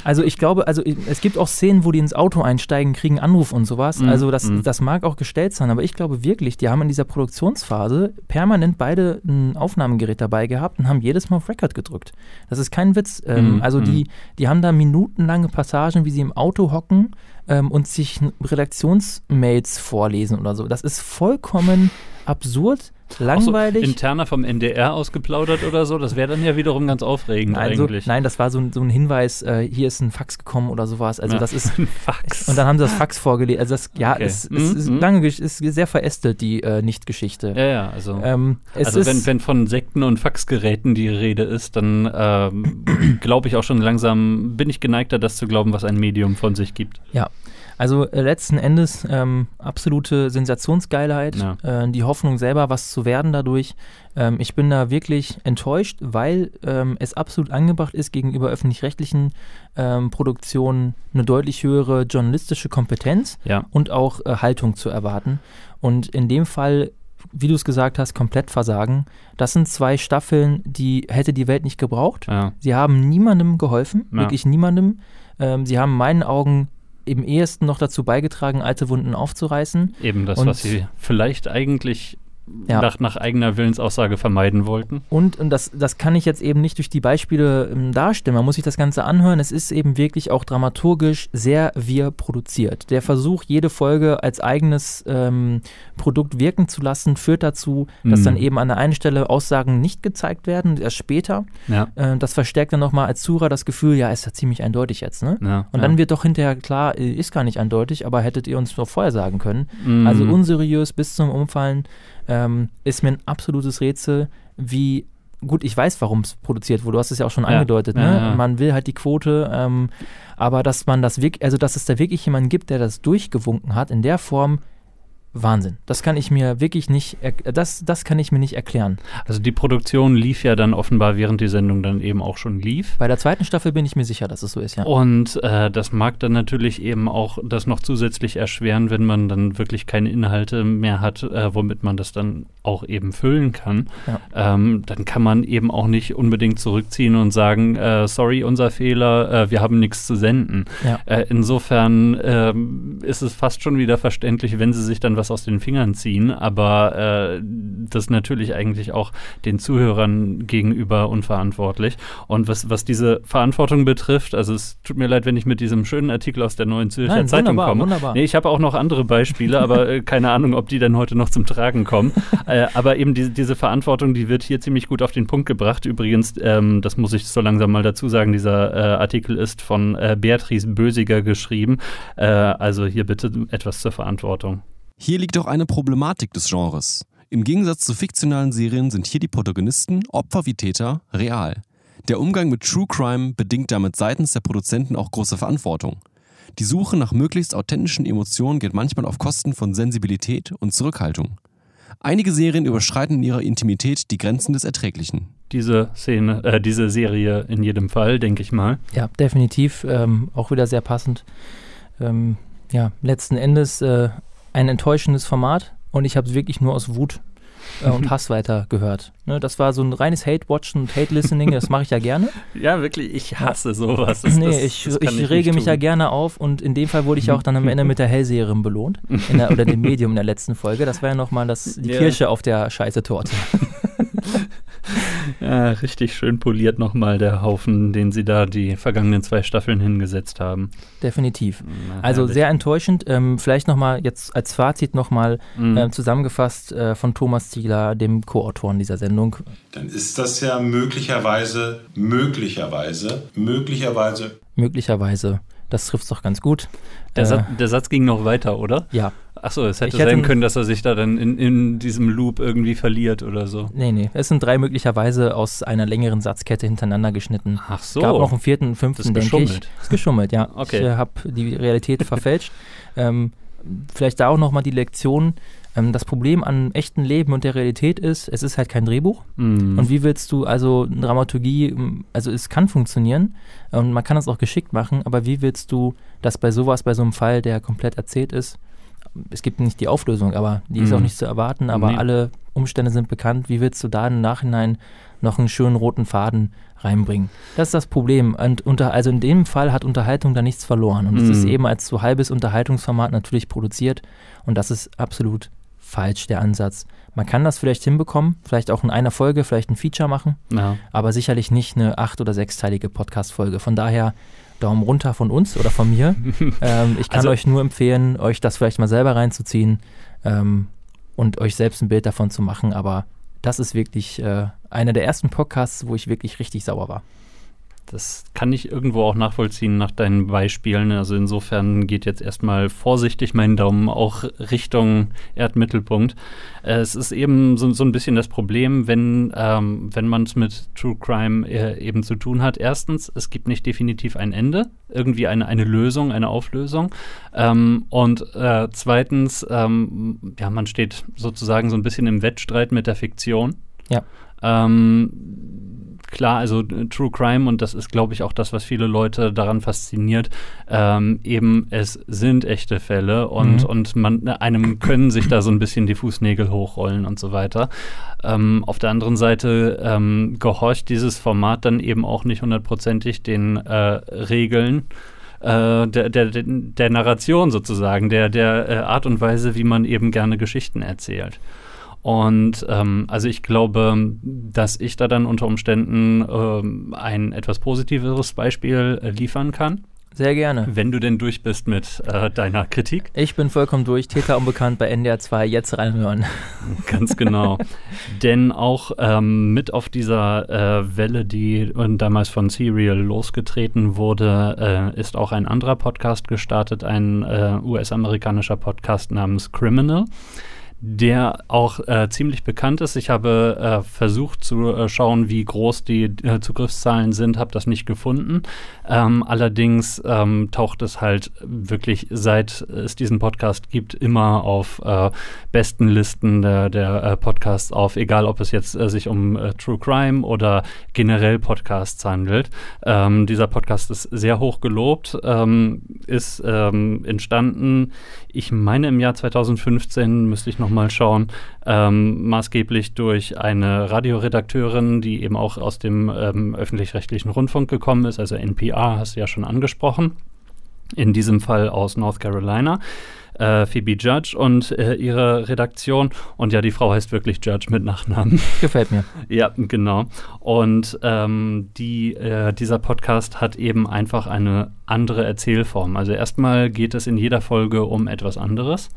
Also ich glaube, also es gibt auch Szenen, wo die ins Auto einsteigen, kriegen Anruf und sowas. Mhm, Also das, mhm. das mag auch gestellt sein, aber ich glaube wirklich, die haben in dieser Produktionsphase permanent beide ein Aufnahmegerät dabei gehabt und haben jedes Mal auf Record gedrückt. Das ist kein Witz. Ähm, Mhm, also die, mhm. die haben da minutenlange Passagen, wie sie im Auto hocken ähm, und sich Redaktionsmails vorlesen oder so. Das ist vollkommen absurd, langweilig. So interner vom NDR ausgeplaudert oder so, das wäre dann ja wiederum ganz aufregend Nein, so, eigentlich. nein, das war so ein, so ein Hinweis, äh, hier ist ein Fax gekommen oder sowas. Also Ja, das ist ein Fax. Und dann haben sie das Fax vorgelegt. Also das, ja, Okay. es, es Mhm, ist mhm. lange, ist sehr verästelt, die äh, Nicht-Geschichte. Ja, ja, also, Ähm, also wenn, wenn von Sekten und Faxgeräten die Rede ist, dann ähm, glaube ich auch schon langsam, bin ich geneigter, das zu glauben, was ein Medium von sich gibt. Ja, also äh, letzten Endes ähm, absolute Sensationsgeilheit, Ja. äh, die Hoffnung selber, was zu werden dadurch. Ähm, ich bin da wirklich enttäuscht, weil ähm, es absolut angebracht ist, gegenüber öffentlich-rechtlichen ähm, Produktionen eine deutlich höhere journalistische Kompetenz Ja. und auch äh, Haltung zu erwarten. Und in dem Fall wie du es gesagt hast, komplett versagen. Das sind zwei Staffeln, die hätte die Welt nicht gebraucht. Ja. Sie haben niemandem geholfen, Ja. wirklich niemandem. Ähm, sie haben in meinen Augen im ehesten noch dazu beigetragen, alte Wunden aufzureißen. Eben das, Und- was sie vielleicht eigentlich Ja. nach, nach eigener Willensaussage vermeiden wollten. Und, und das, das kann ich jetzt eben nicht durch die Beispiele ähm, darstellen. Man muss sich das Ganze anhören. Es ist eben wirklich auch dramaturgisch sehr wir produziert. Der Versuch, jede Folge als eigenes ähm, Produkt wirken zu lassen, führt dazu, dass Mhm. dann eben an der einen Stelle Aussagen nicht gezeigt werden, erst später. Ja. Äh, das verstärkt dann nochmal als Zuhörer das Gefühl, ja, ist ja ziemlich eindeutig jetzt. Ne? Ja, und dann wird doch hinterher klar, äh, ist gar nicht eindeutig, aber hättet ihr uns doch vorher sagen können. Mhm. Also unseriös bis zum Umfallen ähm, ist mir ein absolutes Rätsel, wie gut, ich weiß, warum es produziert wurde. Du hast es ja auch schon Ja, angedeutet. ja, ne? ja. Man will halt die Quote, ähm, aber dass man das wirklich, also dass es da wirklich jemanden gibt, der das durchgewunken hat in der Form. Wahnsinn. Das kann ich mir wirklich nicht, das, das kann ich mir nicht erklären. Also die Produktion lief ja dann offenbar, während die Sendung dann eben auch schon lief. Bei der zweiten Staffel bin ich mir sicher, dass es so ist, ja. Und äh, das mag dann natürlich eben auch das noch zusätzlich erschweren, wenn man dann wirklich keine Inhalte mehr hat, äh, womit man das dann auch eben füllen kann. Ja. Ähm, dann kann man eben auch nicht unbedingt zurückziehen und sagen, äh, sorry, unser Fehler, äh, wir haben nichts zu senden. Ja. Äh, insofern ähm, ist es fast schon wieder verständlich, wenn sie sich dann was aus den Fingern ziehen, aber äh, das ist natürlich eigentlich auch den Zuhörern gegenüber unverantwortlich. Und was, was diese Verantwortung betrifft, also es tut mir leid, wenn ich mit diesem schönen Artikel aus der Neuen Zürcher Nein, Zeitung wunderbar, komme. wunderbar. Nee, ich habe auch noch andere Beispiele, aber äh, keine Ahnung, ob die dann heute noch zum Tragen kommen. äh, aber eben diese, diese Verantwortung, die wird hier ziemlich gut auf den Punkt gebracht. Übrigens, ähm, das muss ich so langsam mal dazu sagen, dieser äh, Artikel ist von äh, Beatrice Bösiger geschrieben. Äh, also hier bitte etwas zur Verantwortung. Hier liegt auch eine Problematik des Genres. Im Gegensatz zu fiktionalen Serien sind hier die Protagonisten, Opfer wie Täter, real. Der Umgang mit True Crime bedingt damit seitens der Produzenten auch große Verantwortung. Die Suche nach möglichst authentischen Emotionen geht manchmal auf Kosten von Sensibilität und Zurückhaltung. Einige Serien überschreiten in ihrer Intimität die Grenzen des Erträglichen. Diese Szene, äh, diese Serie in jedem Fall, denke ich mal. Ja, definitiv. Ähm, auch wieder sehr passend. Ähm, ja, letzten Endes äh, ein enttäuschendes Format und ich habe es wirklich nur aus Wut äh, und Hass weiter gehört. Ne, das war so ein reines Hate-Watchen und Hate-Listening, das mache ich ja gerne. Ja, wirklich, ich hasse sowas. Das- nee, das- ich, das ich ich rege mich ja gerne auf und in dem Fall wurde ich auch dann am Ende mit der Hellseherin belohnt. In der, oder dem Medium in der letzten Folge. Das war ja nochmal das, die Ja. Kirsche auf der scheiße Torte. Ja, richtig schön poliert nochmal der Haufen, den sie da die vergangenen zwei Staffeln hingesetzt haben. Definitiv. Na, Also herrlich. sehr enttäuschend. Ähm, vielleicht nochmal jetzt als Fazit nochmal Mhm. ähm, zusammengefasst äh, von Thomas Ziegler, dem Co-Autoren dieser Sendung. Dann ist das ja möglicherweise, möglicherweise, möglicherweise Möglicherweise, das trifft es doch ganz gut. Der, Äh, Satz, der Satz ging noch weiter, oder? Ja. Achso, es hätte Ich hätte sein n- können, dass er sich da dann in, in diesem Loop irgendwie verliert oder so. Nee, nee. Es sind drei möglicherweise aus einer längeren Satzkette hintereinander geschnitten. Ach so. Gab noch einen vierten, einen fünften, denke ich. geschummelt. Ist geschummelt, ja. Okay. Ich äh, habe die Realität verfälscht. Ähm, vielleicht da auch nochmal die Lektion, ähm, das Problem an echten Leben und der Realität ist, es ist halt kein Drehbuch. Mhm. Und wie willst du also Dramaturgie, ähm, also es kann funktionieren und man kann das auch geschickt machen, aber wie willst du das bei sowas, bei so einem Fall, der komplett erzählt ist, es gibt nicht die Auflösung, aber die ist Mhm. auch nicht zu erwarten, aber Nee. alle Umstände sind bekannt. Wie willst du da im Nachhinein noch einen schönen roten Faden reinbringen? Das ist das Problem. Und unter, also in dem Fall hat Unterhaltung da nichts verloren. Und es Mhm. ist eben als so halbes Unterhaltungsformat natürlich produziert. Und das ist absolut falsch, der Ansatz. Man kann das vielleicht hinbekommen, vielleicht auch in einer Folge, vielleicht ein Feature machen, Ja. aber sicherlich nicht eine acht- oder sechsteilige Podcast-Folge. Von daher Daumen runter von uns oder von mir. ähm, ich kann Also- euch nur empfehlen, euch das vielleicht mal selber reinzuziehen ähm, und euch selbst ein Bild davon zu machen. Aber das ist wirklich äh, einer der ersten Podcasts, wo ich wirklich richtig sauer war. Das kann ich irgendwo auch nachvollziehen nach deinen Beispielen. Also insofern geht jetzt erstmal vorsichtig mein Daumen auch Richtung Erdmittelpunkt. Äh, Es ist eben so, so ein bisschen das Problem, wenn, ähm, wenn man es mit True Crime äh, eben zu tun hat. Erstens, es gibt nicht definitiv ein Ende, irgendwie eine, eine Lösung, eine Auflösung. Ähm, und äh, zweitens, ähm, ja, man steht sozusagen so ein bisschen im Wettstreit mit der Fiktion. Ja. Ähm, klar, also äh, True Crime, und das ist, glaube ich, auch das, was viele Leute daran fasziniert, ähm, eben es sind echte Fälle und, Mhm. und man, einem können sich da so ein bisschen die Fußnägel hochrollen und so weiter. Ähm, auf der anderen Seite ähm, gehorcht dieses Format dann eben auch nicht hundertprozentig den äh, Regeln äh, der, der, der Narration sozusagen, der, der äh, Art und Weise, wie man eben gerne Geschichten erzählt. Und ähm, also ich glaube, dass ich da dann unter Umständen ähm, ein etwas positiveres Beispiel äh, liefern kann. Sehr gerne. Wenn du denn durch bist mit äh, deiner Kritik. Ich bin vollkommen durch. Täter unbekannt bei NDR 2. Jetzt reinhören. Ganz genau. Denn auch ähm, mit auf dieser äh, Welle, die äh, damals von Serial losgetreten wurde, äh, ist auch ein anderer Podcast gestartet, ein äh, US-amerikanischer Podcast namens Criminal der auch äh, ziemlich bekannt ist. Ich habe äh, versucht zu äh, schauen, wie groß die äh, Zugriffszahlen sind, habe das nicht gefunden. Ähm, allerdings ähm, taucht es halt wirklich, seit es diesen Podcast gibt, immer auf äh, besten Listen der, der äh, Podcasts auf, egal ob es jetzt sich um True Crime oder generell Podcasts handelt. Ähm, dieser Podcast ist sehr hoch gelobt, ähm, ist ähm, entstanden, ich meine im Jahr 2015, müsste ich noch mal schauen, ähm, maßgeblich durch eine Radioredakteurin, die eben auch aus dem ähm, öffentlich-rechtlichen Rundfunk gekommen ist, also NPR, hast du ja schon angesprochen. In diesem Fall aus North Carolina. Äh, Phoebe Judge und äh, ihre Redaktion. Und ja, die Frau heißt wirklich Judge mit Nachnamen. Gefällt mir. Ja, genau. Und ähm, die, äh, dieser Podcast hat eben einfach eine andere Erzählform. Also erstmal geht es in jeder Folge um etwas anderes.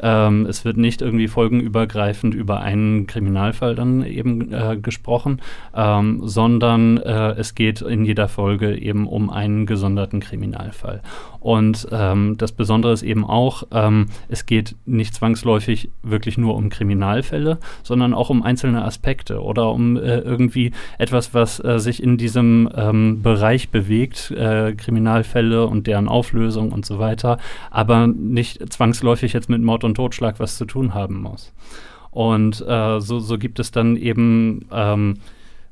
Ähm, es wird nicht irgendwie folgenübergreifend über einen Kriminalfall dann eben äh, gesprochen, ähm, sondern äh, es geht in jeder Folge eben um einen gesonderten Kriminalfall. Und ähm, das Besondere ist eben auch, ähm, es geht nicht zwangsläufig wirklich nur um Kriminalfälle, sondern auch um einzelne Aspekte oder um äh, irgendwie etwas, was äh, sich in diesem ähm, Bereich bewegt, äh, Kriminalfälle und deren Auflösung und so weiter, aber nicht zwangsläufig jetzt mit Mord und Totschlag was zu tun haben muss. Und äh, so, so gibt es dann eben ähm,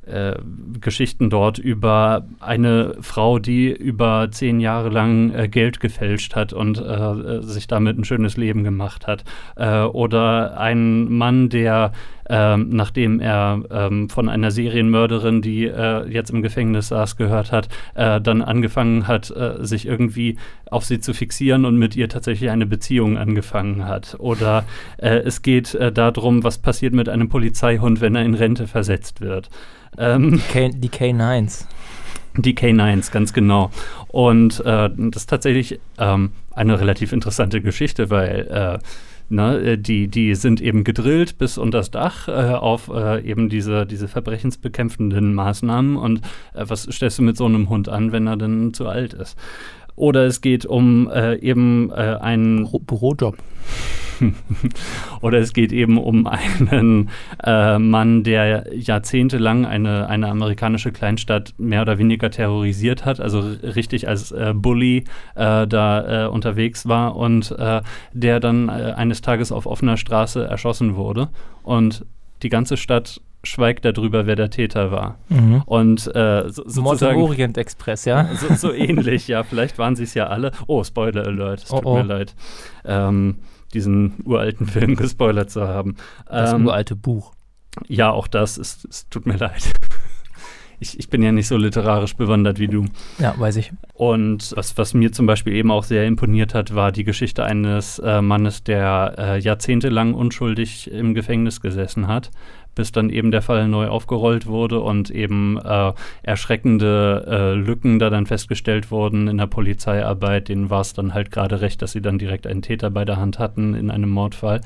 äh, Geschichten dort über eine Frau, die über zehn Jahre lang äh, Geld gefälscht hat und äh, sich damit ein schönes Leben gemacht hat. Äh, oder ein Mann, der ähm, nachdem er ähm, von einer Serienmörderin, die äh, jetzt im Gefängnis saß, gehört hat, äh, dann angefangen hat, äh, sich irgendwie auf sie zu fixieren und mit ihr tatsächlich eine Beziehung angefangen hat. Oder äh, es geht äh, darum, was passiert mit einem Polizeihund, wenn er in Rente versetzt wird. Ähm, die K9s. Die K9s, ganz genau. Und äh, das ist tatsächlich ähm, eine relativ interessante Geschichte, weil Ne, die, die sind eben gedrillt bis unter das Dach äh, auf äh, eben diese, diese verbrechensbekämpfenden Maßnahmen. Und äh, was stellst du mit so einem Hund an, wenn er denn zu alt ist? Oder es geht um äh, eben äh, einen Büro Bürojob. Oder es geht eben um einen äh, Mann, der jahrzehntelang eine, eine amerikanische Kleinstadt mehr oder weniger terrorisiert hat, also richtig als äh, Bully äh, da äh, unterwegs war und äh, der dann äh, eines Tages auf offener Straße erschossen wurde. Und die ganze Stadt schweigt darüber, wer der Täter war. Mhm. Und äh, so, sozusagen. Orient Express, ja? So, so ähnlich, ja. Vielleicht waren sie es ja alle. Oh, Spoiler Alert, es oh, tut oh. mir leid. Ähm, diesen uralten Film gespoilert zu haben. Das ähm, uralte Buch. Ja, auch das. Es, es tut mir leid. Ich, ich, bin ja nicht so literarisch bewandert wie du. Ja, weiß ich. Und was, was mir zum Beispiel eben auch sehr imponiert hat, war die Geschichte eines äh, Mannes, der äh, jahrzehntelang unschuldig im Gefängnis gesessen hat, bis dann eben der Fall neu aufgerollt wurde und eben äh, erschreckende äh, Lücken da dann festgestellt wurden in der Polizeiarbeit. Denen war es dann halt gerade recht, dass sie dann direkt einen Täter bei der Hand hatten in einem Mordfall.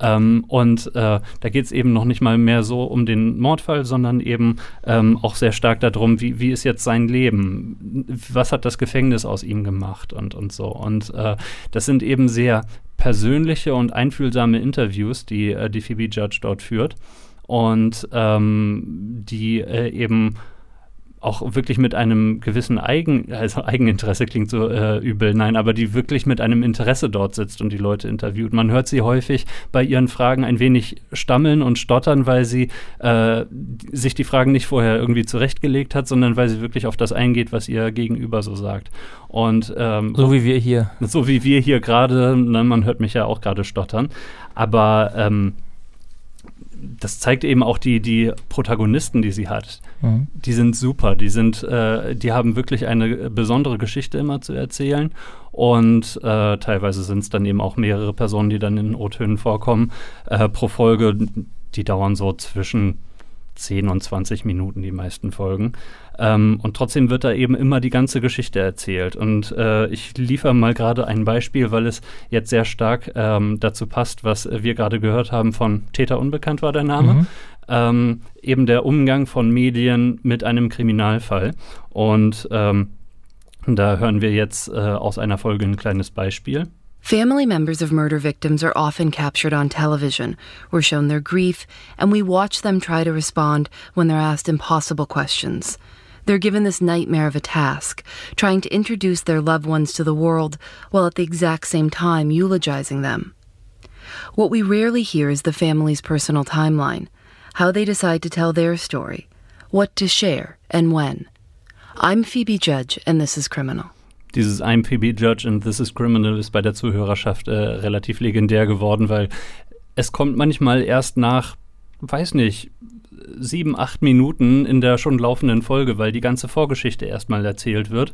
Ähm, und äh, da geht es eben noch nicht mal mehr so um den Mordfall, sondern eben ähm, auch sehr stark darum, wie, wie ist jetzt sein Leben? Was hat das Gefängnis aus ihm gemacht und, und so. Und äh, das sind eben sehr persönliche und einfühlsame Interviews, die äh, die Phoebe Judge dort führt und ähm, die äh, eben auch wirklich mit einem gewissen Eigen, also Eigeninteresse klingt so äh, übel, nein, aber die wirklich mit einem Interesse dort sitzt und die Leute interviewt. Man hört sie häufig bei ihren Fragen ein wenig stammeln und stottern, weil sie äh, sich die Fragen nicht vorher irgendwie zurechtgelegt hat, sondern weil sie wirklich auf das eingeht, was ihr Gegenüber so sagt. Und ähm, so wie wir hier. So wie wir hier gerade, ne, man hört mich ja auch gerade stottern, aber ähm, das zeigt eben auch die, die Protagonisten, die sie hat. Mhm. Die sind super, die sind, äh, die haben wirklich eine besondere Geschichte immer zu erzählen. Und äh, teilweise sind es dann eben auch mehrere Personen, die dann in O-Tönen vorkommen. Äh, pro Folge, die dauern so zwischen 10 und 20 Minuten, die meisten Folgen. Ähm, und trotzdem wird da eben immer die ganze Geschichte erzählt. Und äh, ich liefere mal gerade ein Beispiel, weil es jetzt sehr stark ähm, dazu passt, was wir gerade gehört haben von Täter Unbekannt war der Name. Mhm. Ähm, eben der Umgang von Medien mit einem Kriminalfall. Und ähm, da hören wir jetzt äh, aus einer Folge ein kleines Beispiel. Family members of murder victims are often captured on television. We're shown their grief, and we watch them try to respond when they're asked impossible questions. They're given this nightmare of a task, trying to introduce their loved ones to the world while at the exact same time eulogizing them. What we rarely hear is the family's personal timeline, how they decide to tell their story, what to share, and when. I'm Phoebe Judge, and this is Criminal. Dieses I'm Phoebe Judge and This is Criminal ist bei der Zuhörerschaft äh, relativ legendär geworden, weil es kommt manchmal erst nach, weiß nicht, sieben, acht Minuten in der schon laufenden Folge, weil die ganze Vorgeschichte erstmal erzählt wird.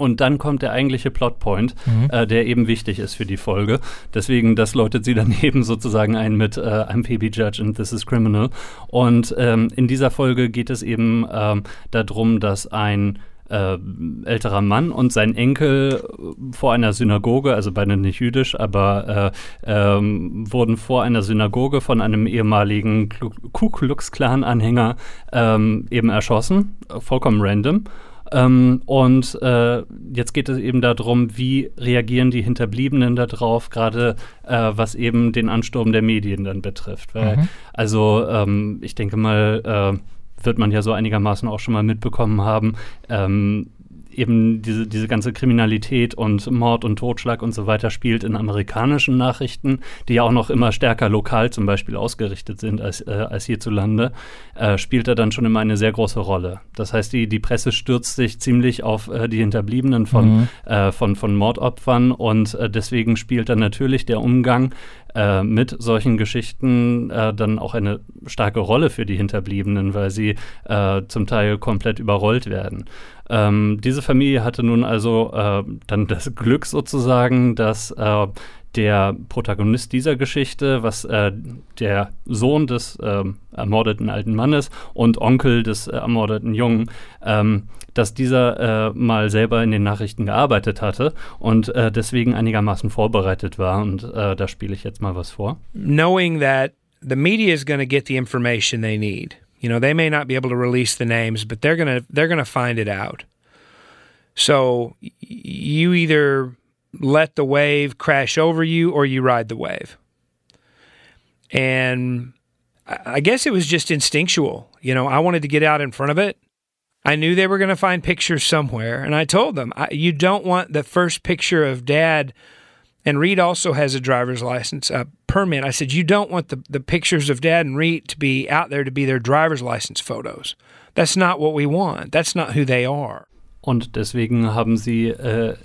Und dann kommt der eigentliche Plotpoint, mhm. äh, der eben wichtig ist für die Folge. Deswegen, das läutet sie dann eben sozusagen ein mit äh, I'm Phoebe Judge and This is Criminal. Und ähm, in dieser Folge geht es eben ähm, darum, dass ein äh, älterer Mann und sein Enkel vor einer Synagoge, also beide nicht jüdisch, aber äh, ähm, wurden vor einer Synagoge von einem ehemaligen Ku Klux Klan-Anhänger ähm, eben erschossen, vollkommen random. Ähm, und äh, jetzt geht es eben darum, wie reagieren die Hinterbliebenen darauf, gerade äh, was eben den Ansturm der Medien dann betrifft. Weil, mhm. Also ähm, ich denke mal, äh, wird man ja so einigermaßen auch schon mal mitbekommen haben, ähm, eben diese, diese ganze Kriminalität und Mord und Totschlag und so weiter spielt in amerikanischen Nachrichten, die ja auch noch immer stärker lokal zum Beispiel ausgerichtet sind als, äh, als hierzulande, äh, spielt er dann schon immer eine sehr große Rolle. Das heißt, die, die Presse stürzt sich ziemlich auf äh, die Hinterbliebenen von, mhm. Äh, von, von Mordopfern und äh, deswegen spielt dann natürlich der Umgang äh, mit solchen Geschichten äh, dann auch eine starke Rolle für die Hinterbliebenen, weil sie zum Teil komplett überrollt werden. Ähm, diese Familie hatte nun also äh, dann das Glück sozusagen, dass äh, der Protagonist dieser Geschichte, was äh, der Sohn des äh, ermordeten alten Mannes und Onkel des äh, ermordeten Jungen, ähm, dass dieser äh, mal selber in den Nachrichten gearbeitet hatte und äh, deswegen einigermaßen vorbereitet war. Und da spiele ich jetzt mal was vor. Knowing that the media is going to get the information they need. You know, they may not be able to release the names, but they're going to they're going to find it out. So you either let the wave crash over you or you ride the wave. And I guess it was just instinctual. You know, I wanted to get out in front of it. I knew they were going to find pictures somewhere. And I told them, you don't want the first picture of dad. And Reed also has a driver's license uh, permit. I said, you don't want the, the pictures of dad and Reed to be out there to be their driver's license photos. That's not what we want. That's not who they are. Und deswegen haben sie äh,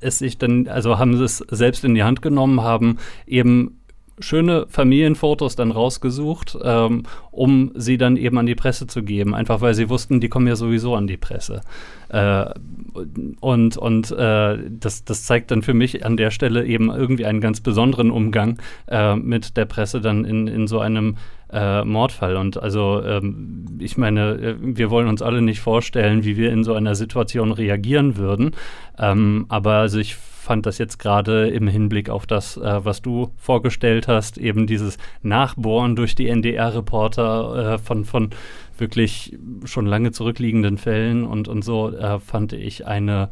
es sich dann, also haben sie es selbst in die Hand genommen, haben eben schöne Familienfotos dann rausgesucht, ähm, um sie dann eben an die Presse zu geben, einfach weil sie wussten, die kommen ja sowieso an die Presse. Äh, und und äh, das, das zeigt dann für mich an der Stelle eben irgendwie einen ganz besonderen Umgang äh, mit der Presse dann in, in so einem äh, Mordfall. Und also ähm, ich meine, äh, wir wollen uns alle nicht vorstellen, wie wir in so einer Situation reagieren würden. Ähm, aber also ich fand das jetzt gerade im Hinblick auf das, äh, was du vorgestellt hast, eben dieses Nachbohren durch die NDR-Reporter äh, von, von wirklich schon lange zurückliegenden Fällen und, und so, äh, fand ich eine,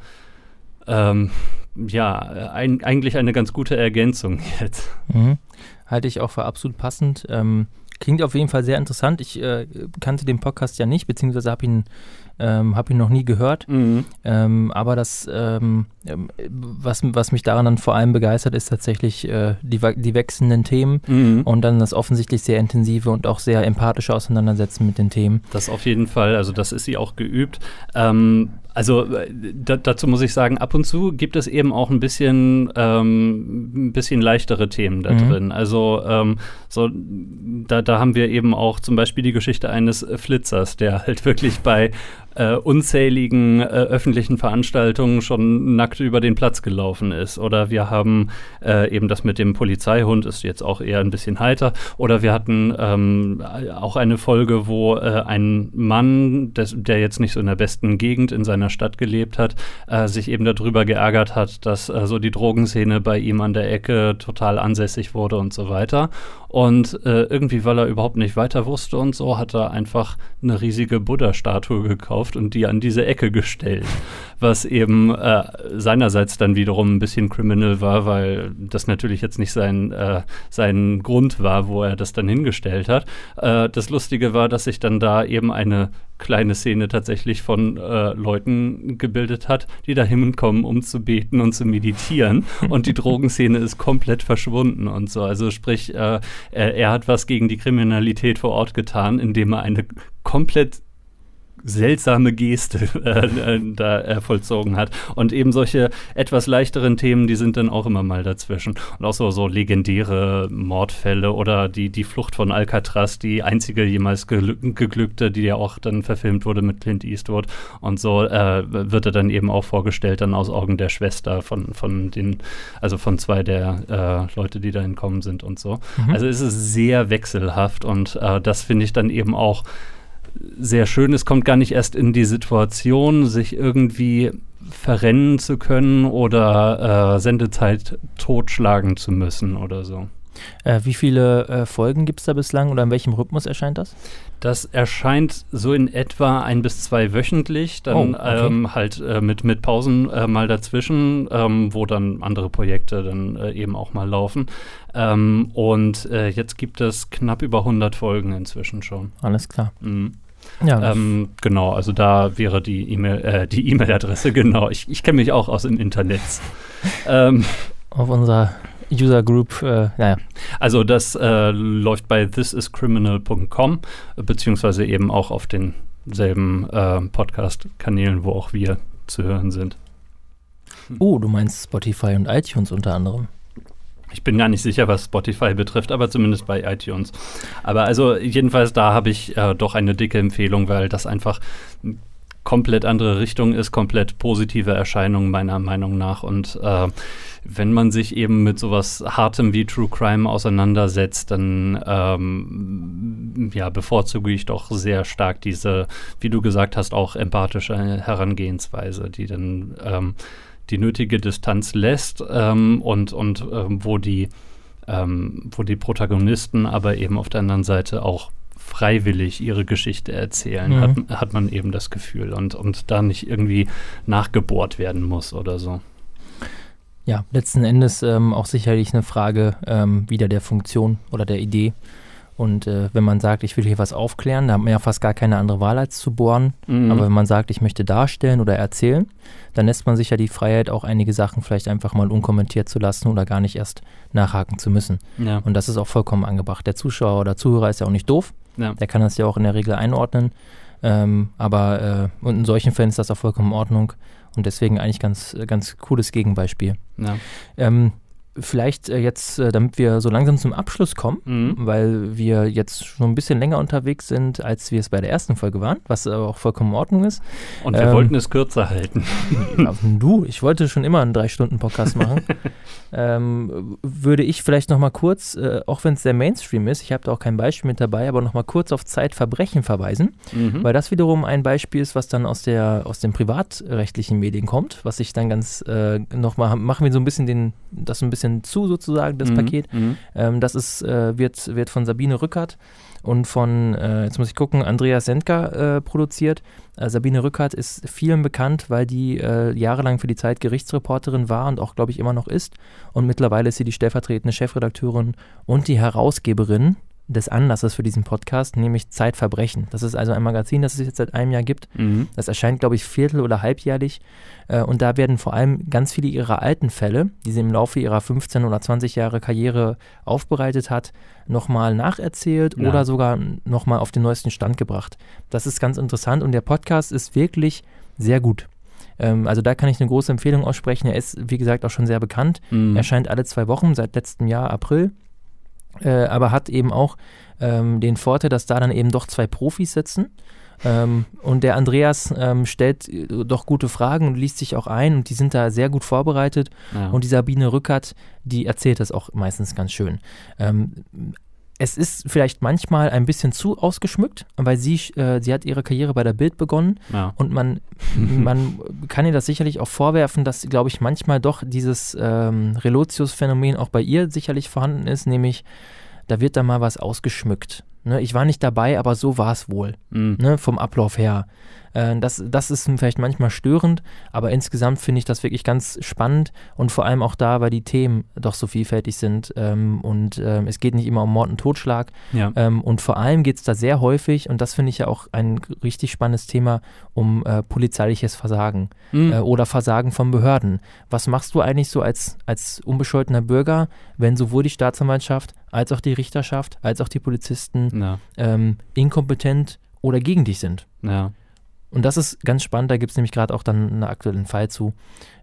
ähm, ja, ein, eigentlich eine ganz gute Ergänzung jetzt. Mhm. Halte ich auch für absolut passend. Ähm, klingt auf jeden Fall sehr interessant. Ich äh, kannte den Podcast ja nicht, beziehungsweise habe ihn ähm, habe ihn noch nie gehört. Mhm. Ähm, aber das, ähm, ähm, was, was mich daran dann vor allem begeistert, ist tatsächlich äh, die, die wechselnden Themen mhm. und dann das offensichtlich sehr intensive und auch sehr empathische Auseinandersetzen mit den Themen. Das auf jeden Fall, also das ist sie auch geübt. Ähm, also äh, da, dazu muss ich sagen, ab und zu gibt es eben auch ein bisschen, ähm, ein bisschen leichtere Themen da mhm. drin. Also ähm, so, da, da haben wir eben auch zum Beispiel die Geschichte eines Flitzers, der halt wirklich bei äh, unzähligen äh, öffentlichen Veranstaltungen schon nackt über den Platz gelaufen ist. Oder wir haben äh, eben das mit dem Polizeihund, ist jetzt auch eher ein bisschen heiter. Oder wir hatten ähm, auch eine Folge, wo äh, ein Mann, des, der jetzt nicht so in der besten Gegend in seiner Stadt gelebt hat, äh, sich eben darüber geärgert hat, dass äh, so die Drogenszene bei ihm an der Ecke total ansässig wurde und so weiter. Und irgendwie, weil er überhaupt nicht weiter wusste und so, hat er einfach eine riesige Buddha-Statue gekauft und die an diese Ecke gestellt. Was eben äh, seinerseits dann wiederum ein bisschen criminal war, weil das natürlich jetzt nicht sein, äh, sein Grund war, wo er das dann hingestellt hat. Äh, das Lustige war, dass sich dann da eben eine kleine Szene tatsächlich von äh, Leuten gebildet hat, die da hinkommen, um zu beten und zu meditieren. Und die Drogenszene ist komplett verschwunden und so. Also sprich, äh, er, er hat was gegen die Kriminalität vor Ort getan, indem er eine komplett seltsame Geste äh, äh, da äh, vollzogen hat. Und eben solche etwas leichteren Themen, die sind dann auch immer mal dazwischen. Und auch so, so legendäre Mordfälle oder die, die Flucht von Alcatraz, die einzige jemals geglückte, die ja auch dann verfilmt wurde mit Clint Eastwood. Und so äh, wird er dann eben auch vorgestellt, dann aus Augen der Schwester von, von den, also von zwei der äh, Leute, die da entkommen sind und so. Mhm. Also es ist sehr wechselhaft und äh, das finde ich dann eben auch sehr schön. Es kommt gar nicht erst in die Situation, sich irgendwie verrennen zu können oder äh, Sendezeit totschlagen zu müssen oder so. Äh, wie viele äh, Folgen gibt es da bislang oder in welchem Rhythmus erscheint das? Das erscheint so in etwa ein bis zwei wöchentlich, dann oh, okay. ähm, halt äh, mit, mit Pausen äh, mal dazwischen, ähm, wo dann andere Projekte dann äh, eben auch mal laufen. Ähm, und jetzt gibt es knapp über 100 Folgen inzwischen schon. Alles klar. Mhm. Ja, ähm, genau, also da wäre die E-Mail, äh, die E-Mail-Adresse, genau. Ich, ich kenne mich auch aus dem Internet. ähm, Auf unserer User Group, äh, naja. Also das äh, läuft bei thisiscriminal.com, beziehungsweise eben auch auf denselben äh, Podcast-Kanälen, wo auch wir zu hören sind. Oh, du meinst Spotify und iTunes unter anderem. Ich bin gar nicht sicher, was Spotify betrifft, aber zumindest bei iTunes. Aber also jedenfalls da habe ich äh, doch eine dicke Empfehlung, weil das einfach komplett andere Richtung ist, komplett positive Erscheinung meiner Meinung nach. Und äh, wenn man sich eben mit sowas Hartem wie True Crime auseinandersetzt, dann ähm, ja, bevorzuge ich doch sehr stark diese, wie du gesagt hast, auch empathische Herangehensweise, die dann ähm, die nötige Distanz lässt ähm, und, und ähm, wo, die, ähm, wo die Protagonisten aber eben auf der anderen Seite auch freiwillig ihre Geschichte erzählen, mhm. hat, hat man eben das Gefühl und, und da nicht irgendwie nachgebohrt werden muss oder so. Ja, letzten Endes ähm, auch sicherlich eine Frage ähm, wieder der Funktion oder der Idee. Und äh, wenn man sagt, ich will hier was aufklären, da hat man ja fast gar keine andere Wahl als zu bohren. Mhm. Aber wenn man sagt, ich möchte darstellen oder erzählen, dann lässt man sich ja die Freiheit, auch einige Sachen vielleicht einfach mal unkommentiert zu lassen oder gar nicht erst nachhaken zu müssen. Ja. Und das ist auch vollkommen angebracht. Der Zuschauer oder Zuhörer ist ja auch nicht doof. Ja. Der kann das ja auch in der Regel einordnen. Ähm, aber äh, und in solchen Fällen ist das auch vollkommen in Ordnung. Und deswegen eigentlich ganz, ganz cooles Gegenbeispiel. Ja. Ähm, vielleicht äh, jetzt, äh, damit wir so langsam zum Abschluss kommen, mhm. weil wir jetzt schon ein bisschen länger unterwegs sind, als wir es bei der ersten Folge waren, was auch vollkommen in Ordnung ist. Und wir ähm, wollten es kürzer halten. du, ich wollte schon immer einen Drei-Stunden-Podcast machen. ähm, würde ich vielleicht noch mal kurz, äh, auch wenn es sehr Mainstream ist, ich habe da auch kein Beispiel mit dabei, aber noch mal kurz auf Zeitverbrechen verweisen, mhm. weil das wiederum ein Beispiel ist, was dann aus, der, aus den privatrechtlichen Medien kommt, was ich dann ganz äh, noch mal, machen wir so ein bisschen den, das ein bisschen bisschen zu sozusagen, das mhm. Paket. Mhm. Ähm, das ist, äh, wird, wird von Sabine Rückert und von, äh, jetzt muss ich gucken, Andreas Sendker äh, produziert. Äh, Sabine Rückert ist vielen bekannt, weil die äh, jahrelang für die Zeit Gerichtsreporterin war und auch, glaube ich, immer noch ist. Und mittlerweile ist sie die stellvertretende Chefredakteurin und die Herausgeberin des Anlasses für diesen Podcast, nämlich Zeitverbrechen. Das ist also ein Magazin, das es jetzt seit einem Jahr gibt. Mhm. Das erscheint, glaube ich, viertel- oder halbjährlich. Äh, und da werden vor allem ganz viele ihrer alten Fälle, die sie im Laufe ihrer 15 oder 20 Jahre Karriere aufbereitet hat, nochmal nacherzählt ja. oder sogar nochmal auf den neuesten Stand gebracht. Das ist ganz interessant und der Podcast ist wirklich sehr gut. Ähm, also da kann ich eine große Empfehlung aussprechen. Er ist, wie gesagt, auch schon sehr bekannt. Mhm. Er erscheint alle zwei Wochen seit letztem Jahr, April äh, aber hat eben auch ähm, den Vorteil, dass da dann eben doch zwei Profis sitzen. Ähm, und der Andreas ähm, stellt äh, doch gute Fragen und liest sich auch ein und die sind da sehr gut vorbereitet. Ja. Und die Sabine Rückert, die erzählt das auch meistens ganz schön. Es ist vielleicht manchmal ein bisschen zu ausgeschmückt, weil sie, äh, sie hat ihre Karriere bei der Bild begonnen ja. und man, man kann ihr das sicherlich auch vorwerfen, dass, glaube ich, manchmal doch dieses ähm, Relotius-Phänomen auch bei ihr sicherlich vorhanden ist, nämlich da wird da mal was ausgeschmückt. Ne? Ich war nicht dabei, aber so war es wohl, mhm. ne? vom Ablauf her. Äh, das, das ist vielleicht manchmal störend, aber insgesamt finde ich das wirklich ganz spannend und vor allem auch da, weil die Themen doch so vielfältig sind ähm, und ähm, es geht nicht immer um Mord und Totschlag ja. ähm, und vor allem geht es da sehr häufig und das finde ich ja auch ein richtig spannendes Thema um äh, polizeiliches Versagen mhm. äh, oder Versagen von Behörden. Was machst du eigentlich so als, als unbescholtener Bürger, wenn sowohl die Staatsanwaltschaft als auch die Richterschaft als auch die Polizisten ja. ähm, inkompetent oder gegen dich sind? Ja. Und das ist ganz spannend, da gibt es nämlich gerade auch dann einen aktuellen Fall zu.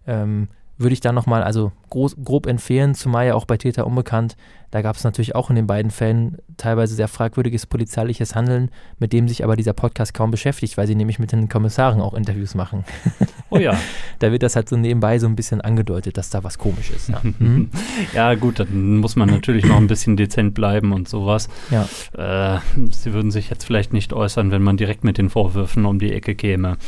Ähm, würde ich da nochmal, also grob empfehlen, zumal ja auch bei Täter unbekannt, da gab es natürlich auch in den beiden Fällen teilweise sehr fragwürdiges polizeiliches Handeln, mit dem sich aber dieser Podcast kaum beschäftigt, weil sie nämlich mit den Kommissaren auch Interviews machen. Oh ja. da wird das halt so nebenbei so ein bisschen angedeutet, dass da was komisch ist. Ja, mhm. ja gut, dann muss man natürlich noch ein bisschen dezent bleiben und sowas. Ja. Äh, sie würden sich jetzt vielleicht nicht äußern, wenn man direkt mit den Vorwürfen um die Ecke käme.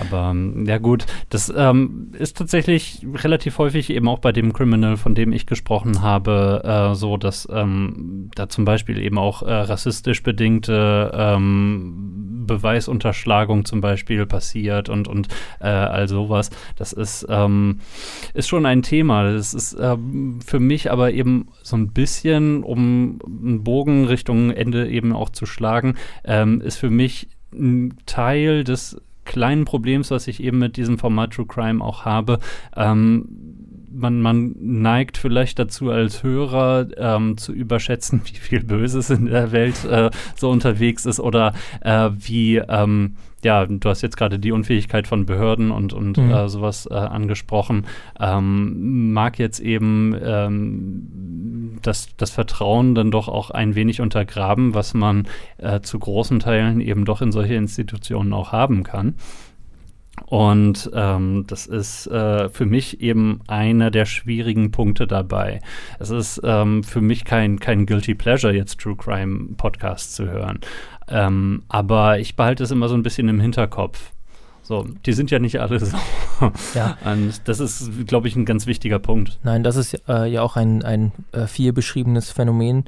Aber ja gut, das ähm, ist tatsächlich relativ häufig eben auch bei dem Criminal, von dem ich gesprochen habe, äh, so, dass dass ähm, da zum Beispiel eben auch äh, rassistisch bedingte ähm, Beweisunterschlagung zum Beispiel passiert und, und äh, all sowas. Das ist, ähm, ist schon ein Thema. Das ist ähm, für mich aber eben so ein bisschen, um einen Bogen Richtung Ende eben auch zu schlagen, ähm, ist für mich ein Teil des kleinen Problems, was ich eben mit diesem Format True Crime auch habe. Ähm, man, man neigt vielleicht dazu, als Hörer ähm, zu überschätzen, wie viel Böses in der Welt äh, so unterwegs ist oder äh, wie, ähm, ja, du hast jetzt gerade die Unfähigkeit von Behörden und, und mhm. äh, sowas äh, angesprochen, ähm, mag jetzt eben ähm, das, das Vertrauen dann doch auch ein wenig untergraben, was man äh, zu großen Teilen eben doch in solche Institutionen auch haben kann. Und ähm, das ist äh, für mich eben einer der schwierigen Punkte dabei. Es ist ähm, für mich kein, kein Guilty Pleasure, jetzt True Crime Podcasts zu hören. Ähm, aber ich behalte es immer so ein bisschen im Hinterkopf. So, die sind ja nicht alle so. Ja. Und das ist, glaube ich, ein ganz wichtiger Punkt. Nein, das ist äh, ja auch ein, ein äh, viel beschriebenes Phänomen,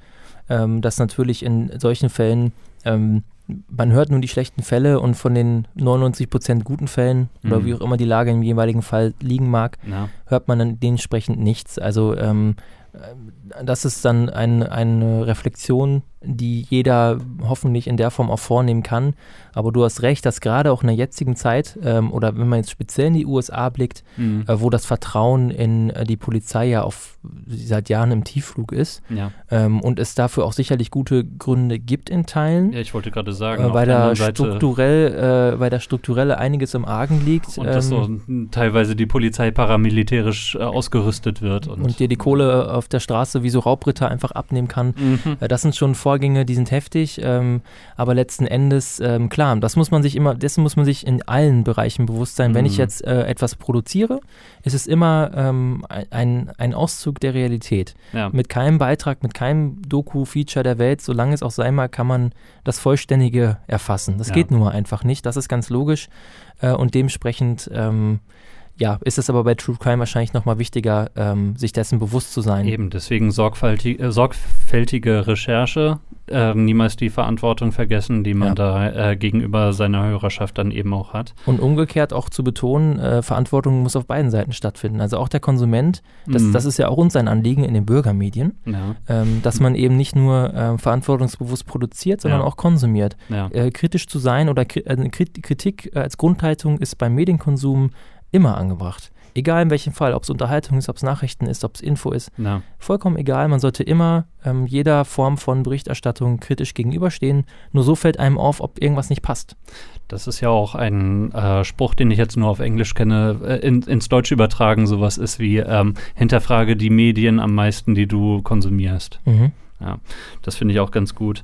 ähm, dass natürlich in solchen Fällen ähm, man hört nur die schlechten Fälle und von den 99 Prozent guten Fällen mhm. oder wie auch immer die Lage im jeweiligen Fall liegen mag, ja. hört man dann dementsprechend nichts. Also ähm, äh, das ist dann ein, eine Reflexion, die jeder hoffentlich in der Form auch vornehmen kann. Aber du hast recht, dass gerade auch in der jetzigen Zeit ähm, oder wenn man jetzt speziell in die USA blickt, mhm. äh, wo das Vertrauen in äh, die Polizei ja auf seit Jahren im Tiefflug ist ja. ähm, und es dafür auch sicherlich gute Gründe gibt in Teilen. Ja, ich wollte gerade sagen, äh, weil, da strukturell, äh, weil da strukturell einiges im Argen liegt. Und ähm, dass so teilweise die Polizei paramilitärisch äh, ausgerüstet wird. Und, und dir die Kohle auf der Straße wie so Raubritter einfach abnehmen kann. Mhm. Äh, das sind schon Vorgänge, die sind heftig, ähm, aber letzten Endes, ähm, klar, das muss man sich immer, dessen muss man sich in allen Bereichen bewusst sein. Mhm. Wenn ich mhm. jetzt äh, etwas produziere, ist es immer ähm, ein, ein Auszug der Realität. Ja. Mit keinem Beitrag, mit keinem Doku-Feature der Welt, solange es auch sein mag, kann man das Vollständige erfassen. Das ja. geht nur einfach nicht, das ist ganz logisch äh, und dementsprechend ähm, ja, ist es aber bei True Crime wahrscheinlich nochmal wichtiger, ähm, sich dessen bewusst zu sein. Eben, deswegen sorgfältig, äh, sorgfältige Recherche, äh, niemals die Verantwortung vergessen, die man ja. da äh, gegenüber seiner Hörerschaft dann eben auch hat. Und umgekehrt auch zu betonen, äh, Verantwortung muss auf beiden Seiten stattfinden. Also auch der Konsument, das, mhm. das ist ja auch uns ein Anliegen in den Bürgermedien, ja. ähm, dass man eben nicht nur äh, verantwortungsbewusst produziert, sondern ja. auch konsumiert. Äh, kritisch zu sein oder Kritik als Grundhaltung ist beim Medienkonsum immer angebracht. Egal in welchem Fall, ob es Unterhaltung ist, ob es Nachrichten ist, ob es Info ist. Ja. Vollkommen egal. Man sollte immer ähm, jeder Form von Berichterstattung kritisch gegenüberstehen. Nur so fällt einem auf, ob irgendwas nicht passt. Das ist ja auch ein äh, Spruch, den ich jetzt nur auf Englisch kenne, äh, in, ins Deutsche übertragen. Sowas ist wie: ähm, hinterfrage die Medien am meisten, die du konsumierst. Mhm. Ja, das finde ich auch ganz gut.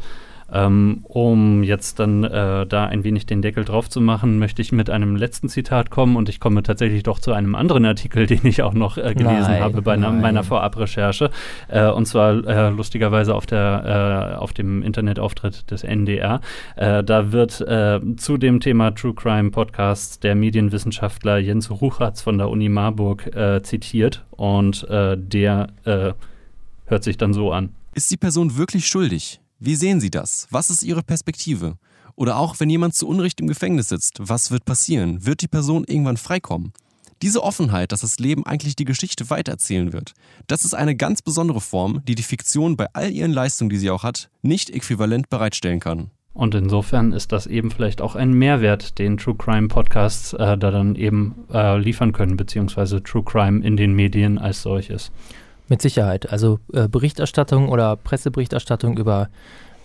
Ähm, um jetzt dann äh, da ein wenig den Deckel drauf zu machen, möchte ich mit einem letzten Zitat kommen und ich komme tatsächlich doch zu einem anderen Artikel, den ich auch noch äh, gelesen nein, habe bei nein. meiner Vorabrecherche. Äh, und zwar äh, lustigerweise auf, der, äh, auf dem Internetauftritt des NDR. Äh, da wird zu dem Thema True Crime Podcasts der Medienwissenschaftler Jens Ruchatz von der Uni Marburg zitiert und der hört sich dann so an. Ist die Person wirklich schuldig? Wie sehen Sie das? Was ist Ihre Perspektive? Oder auch, wenn jemand zu Unrecht im Gefängnis sitzt, was wird passieren? Wird die Person irgendwann freikommen? Diese Offenheit, dass das Leben eigentlich die Geschichte weitererzählen wird, das ist eine ganz besondere Form, die die Fiktion bei all ihren Leistungen, die sie auch hat, nicht äquivalent bereitstellen kann. Und insofern ist das eben vielleicht auch ein Mehrwert, den True Crime Podcasts äh, da dann eben äh, liefern können, beziehungsweise True Crime in den Medien als solches. Mit Sicherheit. Also äh, Berichterstattung oder Presseberichterstattung über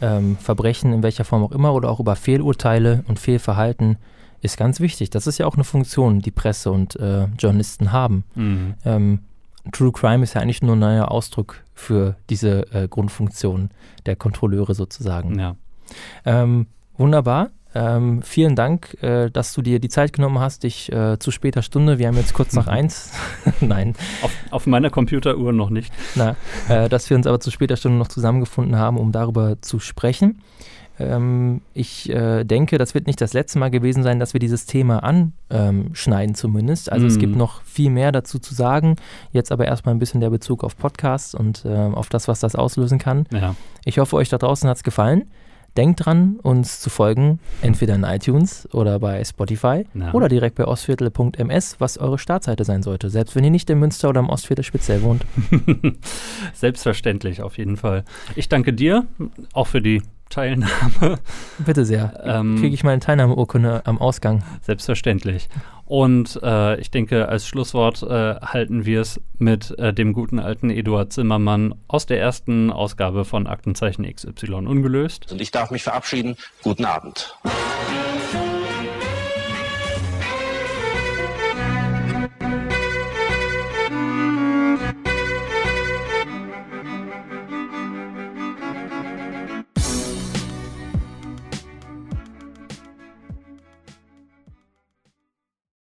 ähm, Verbrechen in welcher Form auch immer oder auch über Fehlurteile und Fehlverhalten ist ganz wichtig. Das ist ja auch eine Funktion, die Presse und äh, Journalisten haben. Mhm. Ähm, True Crime ist ja eigentlich nur ein neuer Ausdruck für diese äh, Grundfunktion der Kontrolleure sozusagen. Ja. Ähm, wunderbar. Ähm, vielen Dank, äh, dass du dir die Zeit genommen hast, dich äh, zu später Stunde, wir haben jetzt kurz nach eins, nein. Auf, auf, meiner Computeruhr noch nicht. Na, äh, dass wir uns aber zu später Stunde noch zusammengefunden haben, um darüber zu sprechen. Ähm, ich äh, denke, das wird nicht das letzte Mal gewesen sein, dass wir dieses Thema anschneiden zumindest. Also mm. es gibt mhm. noch viel mehr dazu zu sagen. Jetzt aber erstmal ein bisschen der Bezug auf Podcasts und äh, auf das, was das auslösen kann. Ja. Ich hoffe, euch da draußen hat es gefallen. Denkt dran, uns zu folgen, entweder in iTunes oder bei Spotify ja. oder direkt bei ostviertel.ms, was eure Startseite sein sollte, selbst wenn ihr nicht in Münster oder im Ostviertel speziell wohnt. Selbstverständlich, auf jeden Fall. Ich danke dir auch für die Teilnahme. Bitte sehr. Ähm, Kriege ich meine Teilnahmeurkunde am Ausgang. Selbstverständlich. Und äh, ich denke, als Schlusswort äh, halten wir es mit äh, dem guten alten Eduard Zimmermann aus der ersten Ausgabe von Aktenzeichen XY ungelöst. Und ich darf mich verabschieden. Guten Abend.